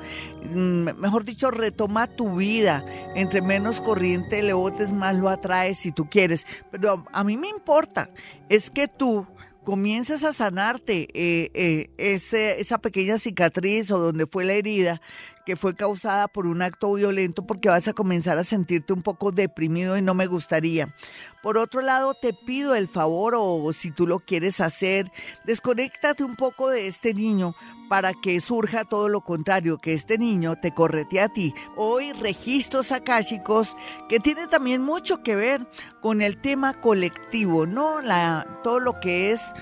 Mm, mejor dicho, retoma tu vida. Entre menos corriente le botes, más lo atraes si tú quieres. Pero a mí me importa, es que tú comiences a sanarte eh, eh, ese, esa pequeña cicatriz o donde fue la herida que fue causada por un acto violento porque vas a comenzar a sentirte un poco deprimido y no me gustaría. Por otro lado, te pido el favor o si tú lo quieres hacer, desconéctate un poco de este niño para que surja todo lo contrario, que este niño te correte a ti. Hoy registros akáshicos que tiene también mucho que ver con el tema colectivo, ¿no? La, todo lo que es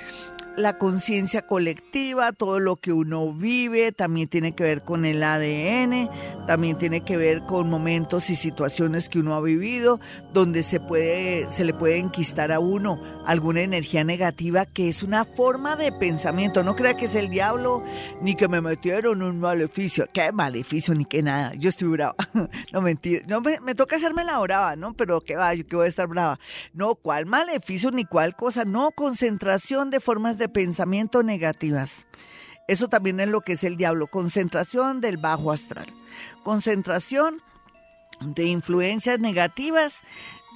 la conciencia colectiva, todo lo que uno vive, también tiene que ver con el ADN, también tiene que ver con momentos y situaciones que uno ha vivido, donde se puede, se le puede enquistar a uno alguna energía negativa que es una forma de pensamiento. No crea que es el diablo, ni que me metieron un maleficio. ¿Qué maleficio? Ni que nada. Yo estoy brava. no mentira. No, me, me, toca hacerme la brava, ¿no? Pero qué va, yo que voy a estar brava. No, ¿cuál maleficio ni cuál cosa? No, concentración de formas de pensamiento negativas. Eso también es lo que es el diablo. Concentración del bajo astral. Concentración de influencias negativas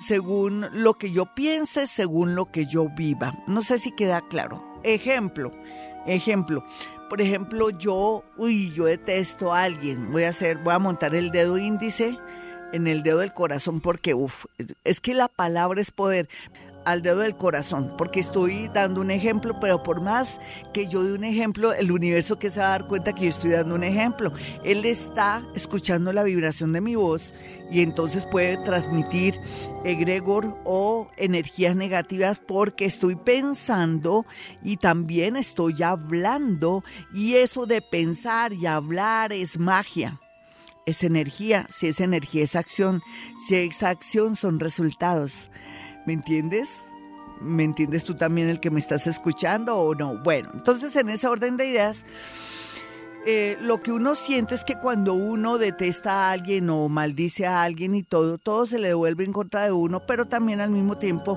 según lo que yo piense, según lo que yo viva. No sé si queda claro. Ejemplo, ejemplo. Por ejemplo, yo, uy, yo detesto a alguien. Voy a hacer, voy a montar el dedo índice en el dedo del corazón porque, uff, es que la palabra es poder al dedo del corazón, porque estoy dando un ejemplo, pero por más que yo dé un ejemplo, el universo que se va a dar cuenta que yo estoy dando un ejemplo, él está escuchando la vibración de mi voz y entonces puede transmitir egregor o energías negativas porque estoy pensando y también estoy hablando. Y eso de pensar y hablar es magia es energía, si es energía es acción, si es acción son resultados. ¿Me entiendes? ¿Me entiendes tú también el que me estás escuchando o no? Bueno, entonces en ese orden de ideas, eh, lo que uno siente es que cuando uno detesta a alguien o maldice a alguien y todo, todo se le devuelve en contra de uno, pero también al mismo tiempo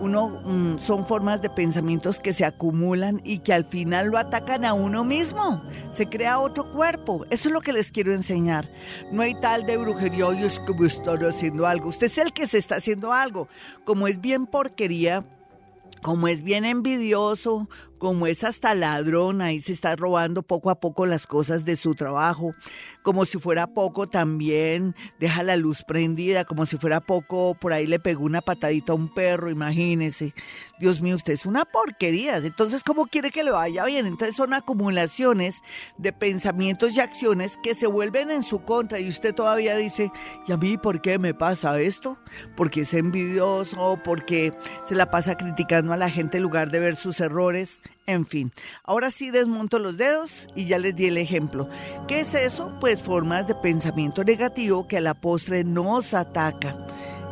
uno mm, son formas de pensamientos que se acumulan y que al final lo atacan a uno mismo. Se crea otro cuerpo. Eso es lo que les quiero enseñar. No hay tal de brujería, es que están haciendo algo. Usted es el que se está haciendo algo. Como es bien porquería, como es bien envidioso, como es hasta ladrón, ahí se está robando poco a poco las cosas de su trabajo, como si fuera poco también deja la luz prendida, como si fuera poco por ahí le pegó una patadita a un perro, imagínese. Dios mío, usted es una porquería. Entonces, ¿cómo quiere que le vaya bien? Entonces son acumulaciones de pensamientos y acciones que se vuelven en su contra y usted todavía dice, ¿y a mí por qué me pasa esto? Porque es envidioso, porque se la pasa criticando a la gente en lugar de ver sus errores. En fin, ahora sí desmonto los dedos y ya les di el ejemplo. ¿Qué es eso? Pues formas de pensamiento negativo que a la postre nos ataca.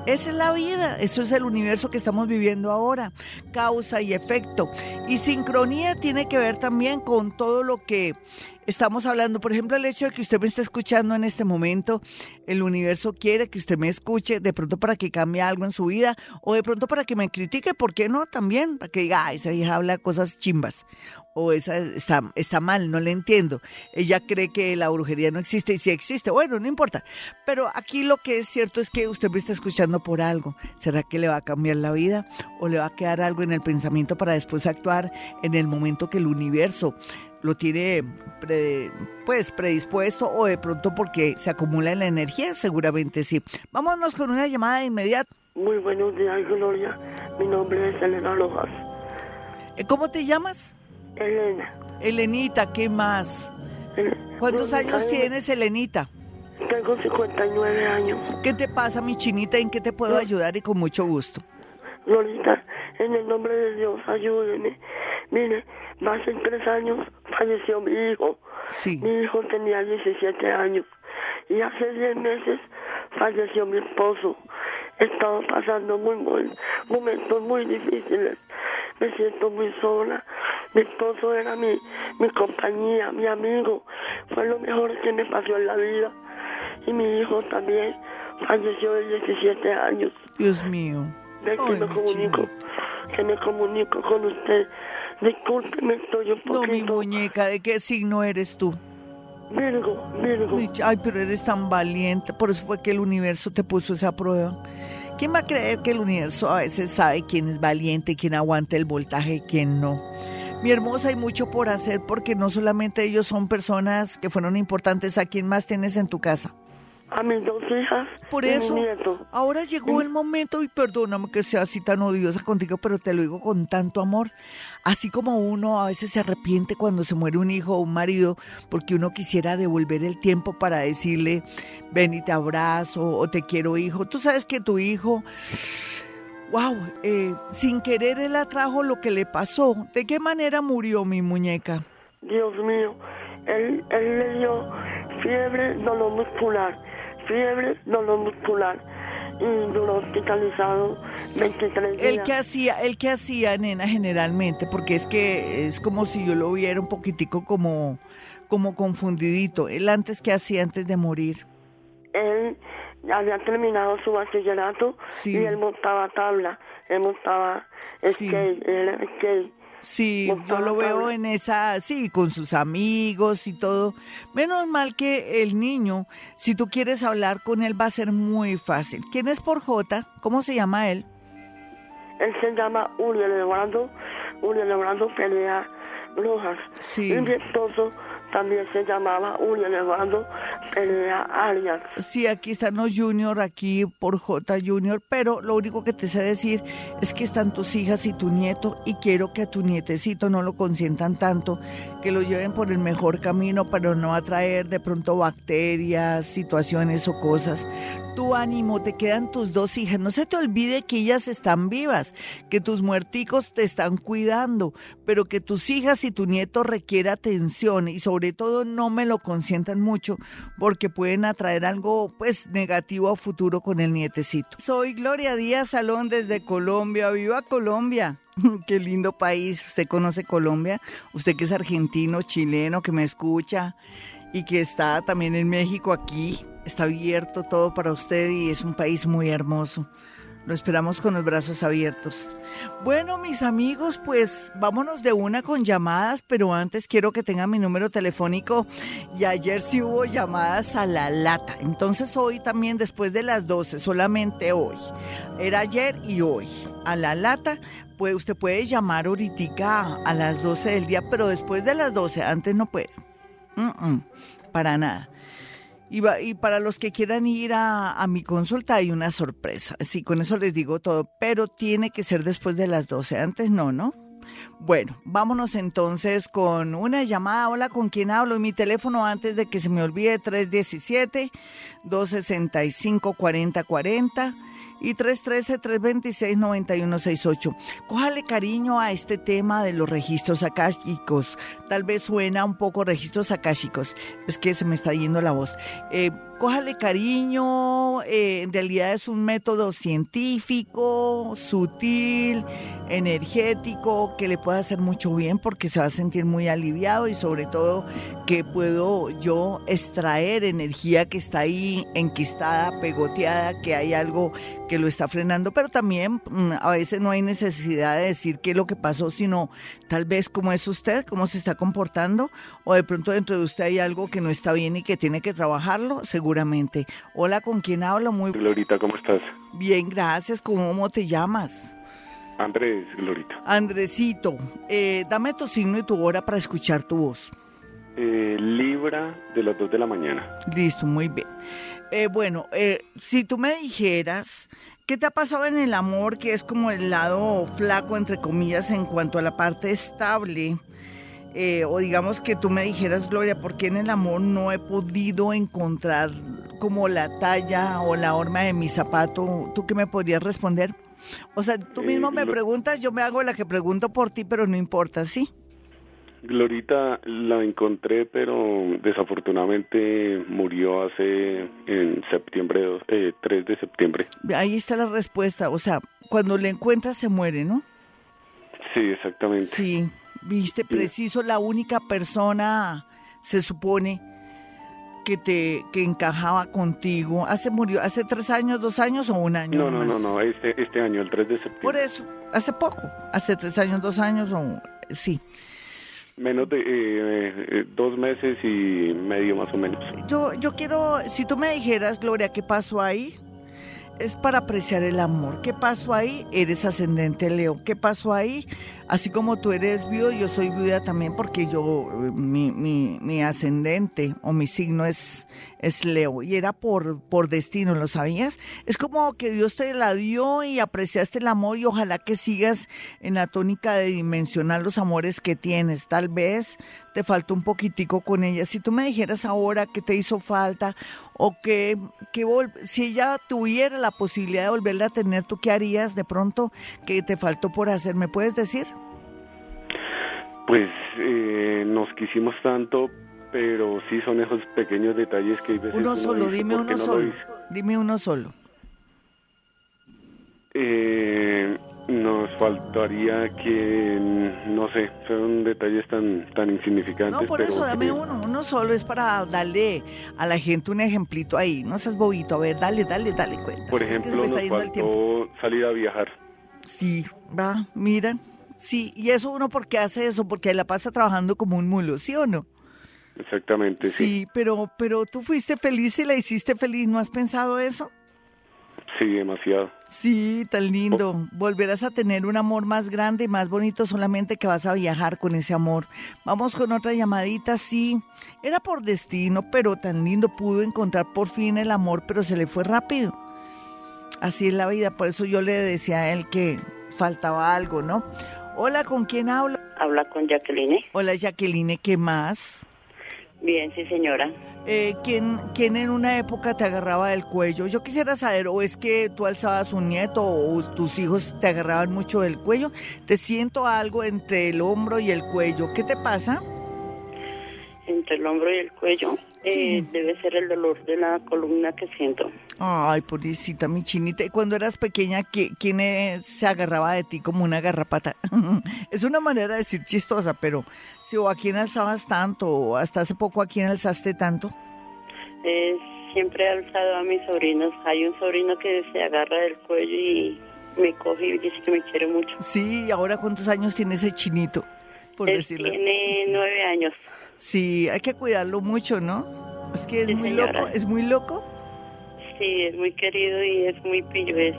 Esa es la vida, eso es el universo que estamos viviendo ahora, causa y efecto. Y sincronía tiene que ver también con todo lo que estamos hablando. Por ejemplo, el hecho de que usted me esté escuchando en este momento, el universo quiere que usted me escuche, de pronto para que cambie algo en su vida, o de pronto para que me critique, ¿por qué no? También, para que diga, esa hija habla cosas chimbas o esa está, está mal, no le entiendo. Ella cree que la brujería no existe y si existe, bueno, no importa. Pero aquí lo que es cierto es que usted me está escuchando por algo. ¿Será que le va a cambiar la vida o le va a quedar algo en el pensamiento para después actuar en el momento que el universo lo tiene pues predispuesto o de pronto porque se acumula en la energía? Seguramente sí. Vámonos con una llamada de inmediato. Muy buenos días, Gloria. Mi nombre es Elena Lojas. Eh, ¿Cómo te llamas? Elena. Elenita, ¿qué más? ¿Cuántos años tienes, Elenita? Tengo 59 años. ¿Qué te pasa, mi chinita? ¿En qué te puedo ayudar y con mucho gusto? Lolita, en el nombre de Dios, ayúdeme. Mire, hace tres años falleció mi hijo. Sí. Mi hijo tenía 17 años. Y hace 10 meses falleció mi esposo. He estado pasando muy, muy, momentos muy difíciles me siento muy sola. Mi esposo era mi, mi compañía, mi amigo. Fue lo mejor que me pasó en la vida. Y mi hijo también falleció de 17 años. Dios mío. De que me comunico, que me comunico con usted. Discúlpeme, estoy un poquito... No, mi muñeca, ¿de qué signo eres tú? Virgo, Virgo. Ay, pero eres tan valiente, por eso fue que el universo te puso esa prueba. ¿Quién va a creer que el universo a veces sabe quién es valiente, quién aguanta el voltaje y quién no? Mi hermosa, hay mucho por hacer porque no solamente ellos son personas que fueron importantes, ¿a quién más tienes en tu casa? A mis dos hijas. Por eso, ahora llegó el momento, y perdóname que sea así tan odiosa contigo, pero te lo digo con tanto amor. Así como uno a veces se arrepiente cuando se muere un hijo o un marido, porque uno quisiera devolver el tiempo para decirle, ven y te abrazo, o te quiero hijo. Tú sabes que tu hijo, wow, eh, sin querer él atrajo lo que le pasó. ¿De qué manera murió mi muñeca? Dios mío, él, él le dio fiebre, dolor muscular fiebre, dolor muscular y duró hospitalizado 23 días. ¿El que hacía, el que hacía, nena, generalmente? Porque es que es como si yo lo viera un poquitico como, como confundidito. ¿Él antes qué hacía antes de morir? Él había terminado su bachillerato y él montaba tabla, él montaba skate, él skate. Sí, yo lo veo en esa, sí, con sus amigos y todo. Menos mal que el niño, si tú quieres hablar con él, va a ser muy fácil. ¿Quién es por J? ¿Cómo se llama él? Él se llama Uriel Eduardo, Uriel Eduardo Pelea Rojas. Sí. Y también se llamaba Uriel Eduardo Pelea Arias. Sí, aquí están los Junior, aquí por J Junior, pero lo único que te sé decir es que están tus hijas y tu nieto y quiero que a tu nietecito no lo consientan tanto, que lo lleven por el mejor camino para no atraer de pronto bacterias, situaciones o cosas tu ánimo, te quedan tus dos hijas. No se te olvide que ellas están vivas, que tus muerticos te están cuidando, pero que tus hijas y tu nieto requieren atención y sobre todo no me lo consientan mucho porque pueden atraer algo pues negativo a futuro con el nietecito. Soy Gloria Díaz Salón desde Colombia. ¡Viva Colombia! Qué lindo país. Usted conoce Colombia, usted que es argentino, chileno, que me escucha y que está también en México aquí está abierto todo para usted y es un país muy hermoso. Lo esperamos con los brazos abiertos. Bueno, mis amigos, pues vámonos de una con llamadas, pero antes quiero que tengan mi número telefónico. Y ayer sí hubo llamadas a la lata. Entonces hoy también después de las 12, solamente hoy. Era ayer y hoy. A la lata, pues usted puede llamar ahorita a las 12 del día, pero después de las 12, antes no puede. para nada. Y, para los que quieran ir a, mi consulta hay una sorpresa. Sí, con eso les digo todo, pero tiene que ser después de las 12. Antes no, ¿no? Bueno, vámonos entonces con una llamada. Hola, ¿con quién hablo? Mi teléfono antes de que se me olvide, 317-265-4040 y 313-326-9168. Cójale cariño a este tema de los registros akáshicos. Tal vez suena un poco registros akáshicos. Es que se me está yendo la voz. Eh, cójale cariño, eh, en realidad es un método científico, sutil, energético, que le puede hacer mucho bien porque se va a sentir muy aliviado y sobre todo que puedo yo extraer energía que está ahí enquistada, pegoteada, que hay algo que lo está frenando, pero también mm, a veces no hay necesidad de decir qué es lo que pasó, sino tal vez cómo es usted, cómo se está comportando, o de pronto dentro de usted hay algo que no está bien y que tiene que trabajarlo, seguramente. Hola, ¿con quién hablo? Muy Glorita, ¿cómo estás? Bien, gracias. ¿Cómo te llamas? Andrés, Glorita. Andresito, eh, dame tu signo y tu hora para escuchar tu voz. Eh, Libra de las 2 de la mañana. Listo, muy bien. Eh, bueno, eh, si tú me dijeras, ¿qué te ha pasado en el amor que es como el lado flaco, entre comillas, en cuanto a la parte estable? O digamos que tú me dijeras, Gloria, ¿por qué en el amor no he podido encontrar como la talla o la horma de mi zapato? ¿Tú qué me podrías responder? O sea, tú mismo me preguntas, yo me hago la que pregunto por ti, pero no importa, ¿sí? Glorita la encontré, pero desafortunadamente murió hace en septiembre, eh, 3 de septiembre. Ahí está la respuesta, o sea, cuando le encuentras se muere, ¿no? Sí, exactamente. Sí, viste, preciso, la única persona, se supone, que te que encajaba contigo. ¿Hace murió hace tres años, dos años o un año? No, no, no, no, este, este año, el 3 de septiembre. Por eso, hace poco, hace tres años, dos años o sí. Menos de eh, eh, dos meses y medio más o menos. Yo, yo quiero, si tú me dijeras, Gloria, ¿qué pasó ahí? Es para apreciar el amor. ¿Qué pasó ahí? Eres ascendente Leo. ¿Qué pasó ahí? Así como tú eres viudo, yo soy viuda también porque yo, mi, mi, mi ascendente o mi signo es, es Leo y era por, por destino, ¿lo sabías? Es como que Dios te la dio y apreciaste el amor y ojalá que sigas en la tónica de dimensionar los amores que tienes. Tal vez te faltó un poquitico con ella. Si tú me dijeras ahora que te hizo falta o que, que si ella tuviera la posibilidad de volverla a tener, ¿tú qué harías de pronto que te faltó por hacer? ¿Me puedes decir? Pues eh, nos quisimos tanto, pero sí son esos pequeños detalles que hay veces uno solo, dime uno solo, dime uno solo. Eh, nos faltaría que, no sé, son detalles tan tan insignificantes. No, por eso dame uno, uno solo es para darle a la gente un ejemplito ahí, no seas bobito, a ver, dale, dale, dale, cuenta. Por ejemplo, nos faltó salir a viajar. Sí, va, mira, Sí, y eso uno porque hace eso, porque la pasa trabajando como un mulo, ¿sí o no? Exactamente, sí. Sí, pero, pero tú fuiste feliz y la hiciste feliz, ¿no has pensado eso? Sí, demasiado. Sí, tan lindo. Volverás a tener un amor más grande y más bonito solamente que vas a viajar con ese amor. Vamos con otra llamadita, sí. Era por destino, pero tan lindo pudo encontrar por fin el amor, pero se le fue rápido. Así es la vida, por eso yo le decía a él que faltaba algo, ¿no? Hola, ¿con quién hablo? Habla con Jacqueline. Hola, Jacqueline, ¿qué más? Bien, sí, señora. Eh, ¿quién, ¿Quién en una época te agarraba del cuello? Yo quisiera saber, o es que tú alzabas un nieto o tus hijos te agarraban mucho del cuello. Te siento algo entre el hombro y el cuello. ¿Qué te pasa? Entre el hombro y el cuello. Eh, debe ser el dolor de la columna que siento. Ay, pobrecita, mi chinita. Y cuando eras pequeña, ¿quién se agarraba de ti como una garrapata? es una manera de decir chistosa, pero si o a quién alzabas tanto, o hasta hace poco a quién alzaste tanto. Eh, siempre he alzado a mis sobrinos. Hay un sobrino que se agarra del cuello y me coge y dice que me quiere mucho. Sí, ¿y ahora cuántos años tiene ese chinito? Por decirlo. Tiene nueve años. Sí, hay que cuidarlo mucho, ¿no? Es que es muy loco, es muy loco. Sí, es muy querido y es muy pillo. Es,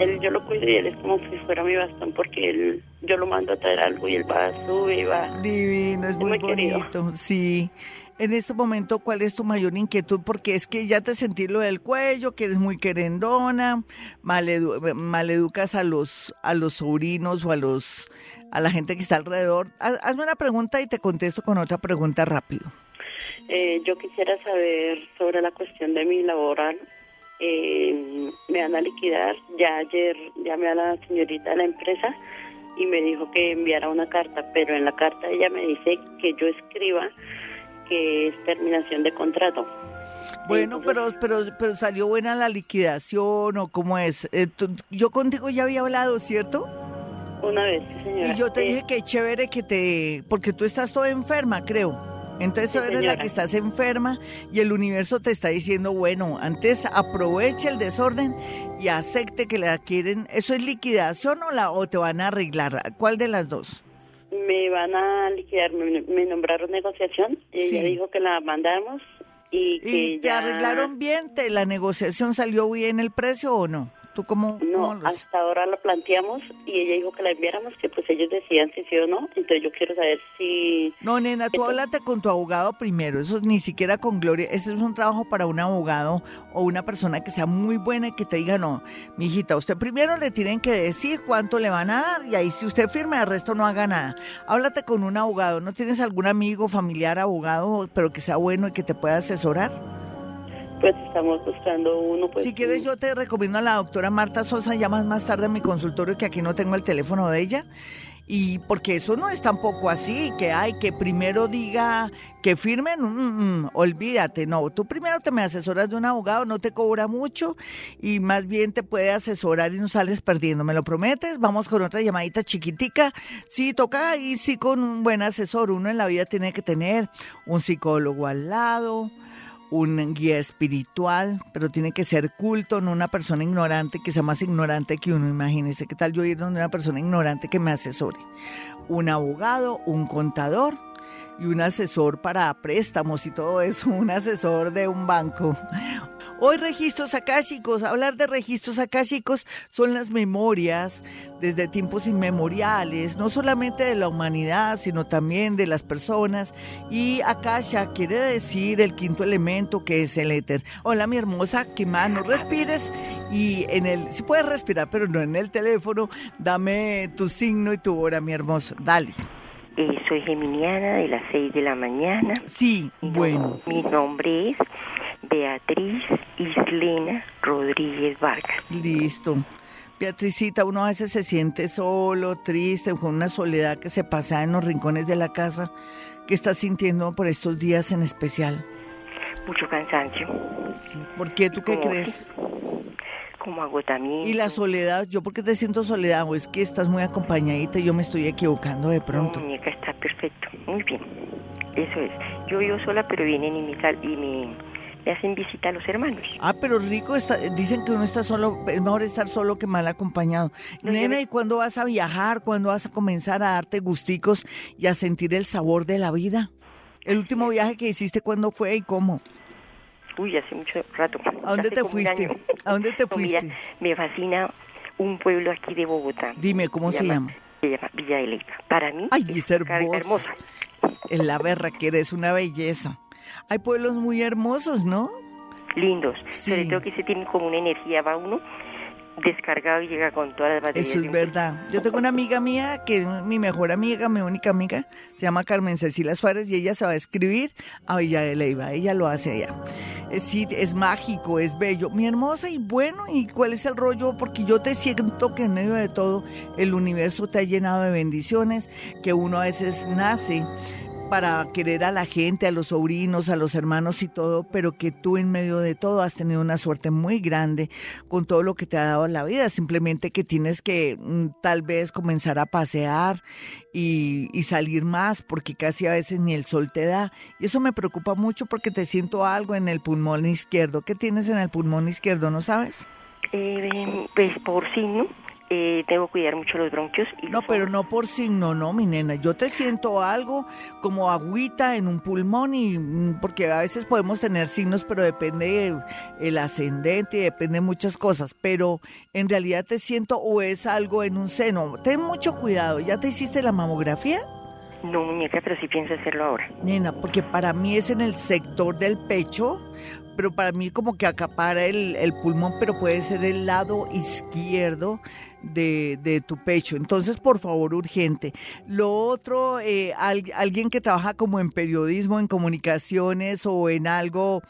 él, yo lo cuido y él es como si fuera mi bastón porque él, yo lo mando a traer algo y él va, sube y va. Divino, es, muy, bonito. Sí. En este momento, ¿cuál es tu mayor inquietud? Porque es que ya te sentí lo del cuello, que eres muy querendona, maleducas a los, a los sobrinos o a los a la gente que está alrededor. Hazme una pregunta y te contesto con otra pregunta rápido. Eh, yo quisiera saber sobre la cuestión de mi laboral. Eh, me van a liquidar. Ya ayer llamé a la señorita de la empresa y me dijo que enviara una carta, pero en la carta ella me dice que yo escriba que es terminación de contrato. Bueno, pero, pero, pero salió buena la liquidación o cómo es. Eh, yo contigo ya había hablado, ¿cierto? Una vez, señora. Y yo te dije que chévere que te, porque tú estás toda enferma, creo. Entonces tú eres la que estás enferma y el universo te está diciendo, bueno, antes aproveche el desorden y acepte que la quieren. ¿Eso es liquidación o, la, o te van a arreglar? ¿Cuál de las dos? Me van a liquidar, me, nombraron negociación ella dijo que la mandamos y que te arreglaron bien, te, la negociación salió bien el precio o no? ¿Tú cómo, no, hasta ahora lo planteamos y ella dijo que la enviáramos, que pues ellos decían si sí o no. Entonces yo quiero saber si... No, nena, tú háblate con tu abogado primero. Eso ni siquiera con Gloria. Este es un trabajo para un abogado o una persona que sea muy buena y que te diga, no, mi hijita, usted primero le tienen que decir cuánto le van a dar y ahí si usted firma, el resto no haga nada. Háblate con un abogado. ¿No tienes algún amigo, familiar, abogado, pero que sea bueno y que te pueda asesorar? Pues estamos buscando uno. Pues, si quieres, yo te recomiendo a la doctora Marta Sosa, llamas más tarde a mi consultorio, que aquí no tengo el teléfono de ella. Y porque eso no es tampoco así, que hay que primero diga que firmen, mm, mm, olvídate, no, tú primero te me asesoras de un abogado, no te cobra mucho y más bien te puede asesorar y no sales perdiendo, ¿me lo prometes? Vamos con otra llamadita chiquitica. Sí, toca y sí con un buen asesor, uno en la vida tiene que tener un psicólogo al lado, un guía espiritual, pero tiene que ser culto, no una persona ignorante que sea más ignorante que uno. Imagínese qué tal yo ir donde una persona ignorante que me asesore. Un abogado, un contador y un asesor para préstamos y todo eso, un asesor de un banco. Hoy registros akáshicos, hablar de registros akáshicos son las memorias desde tiempos inmemoriales, no solamente de la humanidad, sino también de las personas. Y akasha quiere decir el quinto elemento que es el éter. Hola mi hermosa, que más no respires y en el, si puedes respirar, pero no en el teléfono, dame tu signo y tu hora, mi hermosa. Dale. Eh, soy geminiana de las 6 de la mañana. Sí, bueno. mi nombre es Beatriz Islena Rodríguez Vargas. Listo. Beatricita, uno a veces se siente solo, triste, con una soledad que se pasa en los rincones de la casa. ¿Qué estás sintiendo por estos días en especial? Mucho cansancio. ¿Por qué? ¿Tú qué crees? como agotamiento. ¿Y la soledad? ¿Yo por qué te siento soledad? ¿O es que estás muy acompañadita y yo me estoy equivocando de pronto? No, muñeca, está perfecto. Muy bien. Eso es. Yo vivo sola, pero vienen y me, y me le hacen visita a los hermanos. Ah, pero rico, está, dicen que uno está solo, es mejor estar solo que mal acompañado. Nena, ¿y cuándo vas a viajar? ¿Cuándo vas a comenzar a darte gusticos y a sentir el sabor de la vida? ¿El último viaje que hiciste cuándo fue y cómo? Uy, hace mucho rato. ¿A dónde te fuiste? ¿A dónde te fuiste? me fascina un pueblo aquí de Bogotá. Dime, ¿cómo se, llama? Se llama Villa de Leyva. Para mí Ay, es hermosa. En la berra que eres una belleza. Hay pueblos muy hermosos, ¿no? Lindos. Sí. Sobre todo que se tienen como una energía, va uno descargado y llega con todas las baterías. Eso es verdad. Yo tengo una amiga mía que es mi mejor amiga, mi única amiga, se llama Carmen Cecilia Suárez y ella se va a escribir a Villa de Leiva. Ella lo hace allá. Es, sí, es mágico, es bello. Mi hermosa y bueno, ¿y cuál es el rollo? Porque yo te siento que en medio de todo el universo te ha llenado de bendiciones, que uno a veces nace para querer a la gente, a los sobrinos, a los hermanos y todo, pero que tú en medio de todo has tenido una suerte muy grande con todo lo que te ha dado la vida. Simplemente que tienes que mm, tal vez comenzar a pasear y, y, salir más, porque casi a veces ni el sol te da. Y eso me preocupa mucho porque te siento algo en el pulmón izquierdo. ¿Qué tienes en el pulmón izquierdo? ¿No sabes? Eh, pues por sí, ¿no? Eh, tengo que cuidar mucho los bronquios. Y no, pero no por signo, no, mi nena. Yo te siento algo como agüita en un pulmón y mm, porque a veces podemos tener signos, pero depende el ascendente, depende de muchas cosas. Pero en realidad te siento o es algo en un seno. Ten mucho cuidado. ¿Ya te hiciste la mamografía? No, muñeca, pero sí pienso hacerlo ahora. Nena, porque para mí es en el sector del pecho, pero para mí como que acapara el, el pulmón, pero puede ser el lado izquierdo de, tu pecho. Entonces, por favor, urgente. Lo otro, eh, alguien que trabaja como en periodismo, en comunicaciones o en algo,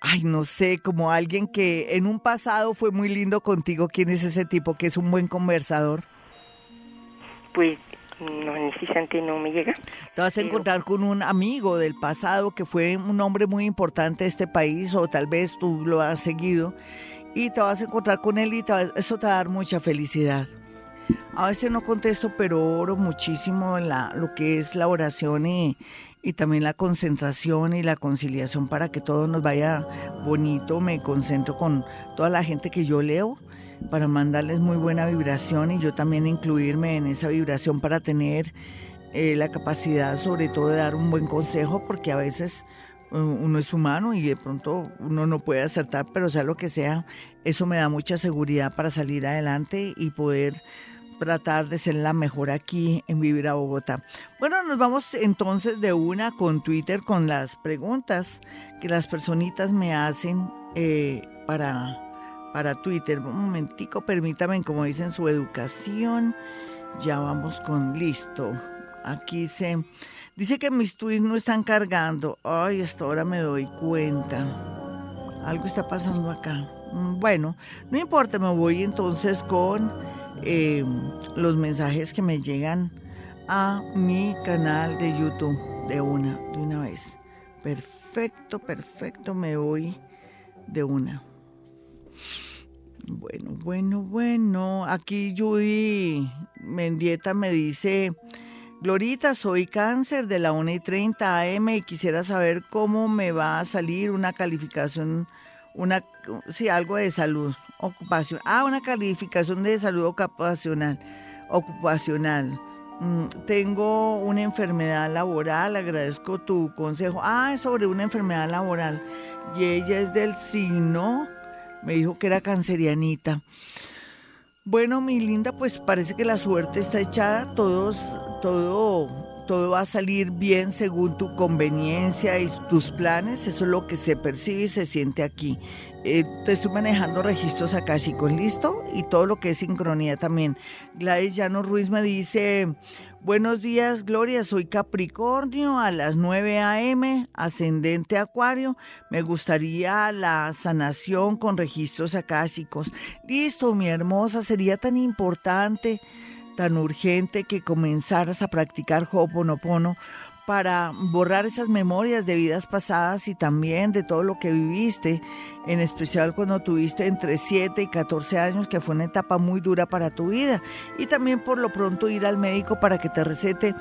ay, no sé, como alguien que en un pasado fue muy lindo contigo. ¿Quién es ese tipo que es un buen conversador? Pues no, en instante no me llega. Te vas a encontrar con un amigo del pasado que fue un hombre muy importante de este país o tal vez tú lo has seguido y te vas a encontrar con él y eso te va a dar mucha felicidad. A veces no contesto, pero oro muchísimo la, lo que es la oración y, y también la concentración y la conciliación para que todo nos vaya bonito. Me concentro con toda la gente que yo leo para mandarles muy buena vibración y yo también incluirme en esa vibración para tener eh, la capacidad sobre todo de dar un buen consejo porque a veces uno es humano y de pronto uno no puede acertar, pero sea lo que sea, eso me da mucha seguridad para salir adelante y poder tratar de ser la mejor aquí en Vivir a Bogotá. Bueno, nos vamos entonces de una con Twitter con las preguntas que las personitas me hacen eh, para para Twitter. Un momentico, permítame, como dicen, su educación. Ya vamos con listo. Aquí se dice que mis tweets no están cargando. Ay, hasta ahora me doy cuenta. Algo está pasando acá. Mm, bueno, no importa, me voy entonces con eh, los mensajes que me llegan a mi canal de YouTube de una, de una vez. Perfecto, perfecto, me voy de una. Bueno, bueno, bueno. Aquí Judy Mendieta me dice, Glorita, soy cáncer de la 1 y 30 AM y quisiera saber cómo me va a salir una calificación, una, sí, algo de salud, ocupación. Ah, una calificación de salud ocupacional. Ocupacional. Mm, tengo una enfermedad laboral, agradezco tu consejo. Ah, es sobre una enfermedad laboral. Y ella es del signo me dijo que era cancerianita. Bueno, mi linda, pues parece que la suerte está echada, todos, todo, todo va a salir bien según tu conveniencia y tus planes, eso es lo que se percibe y se siente aquí. Eh, te estoy manejando registros con listo y todo lo que es sincronía también. Gladys Llano Ruiz me dice, buenos días Gloria, soy Capricornio a las 9 a.m., ascendente Acuario, me gustaría la sanación con registros acásicos. Listo, mi hermosa, sería tan importante, tan urgente que comenzaras a practicar Ho'oponopono para borrar esas memorias de vidas pasadas y también de todo lo que viviste en especial cuando tuviste entre 7 y 14 años, que fue una etapa muy dura para tu vida. Y también por lo pronto ir al médico para que te recete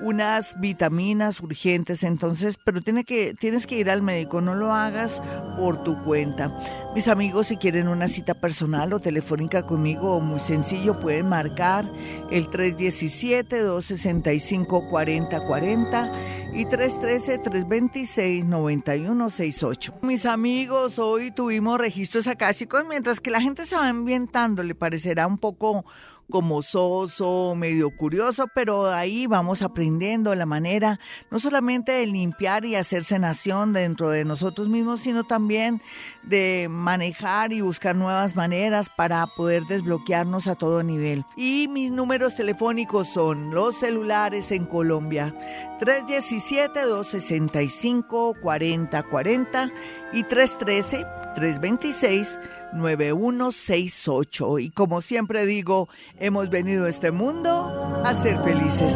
unas vitaminas urgentes. Entonces, pero tiene que, tienes que ir al médico, no lo hagas por tu cuenta. Mis amigos, si quieren una cita personal o telefónica conmigo, muy sencillo, pueden marcar el 317-265-4040 y 313-326-9168. Mis amigos, hoy tuvimos registros acásicos, mientras que la gente se va ambientando, le parecerá un poco como soso, medio curioso, pero ahí vamos aprendiendo la manera no solamente de limpiar y hacer sanación dentro de nosotros mismos, sino también de manejar y buscar nuevas maneras para poder desbloquearnos a todo nivel. Y mis números telefónicos son los celulares en Colombia 317-265-4040 y 313-326. 9168. Y como siempre digo, hemos venido a este mundo a ser felices.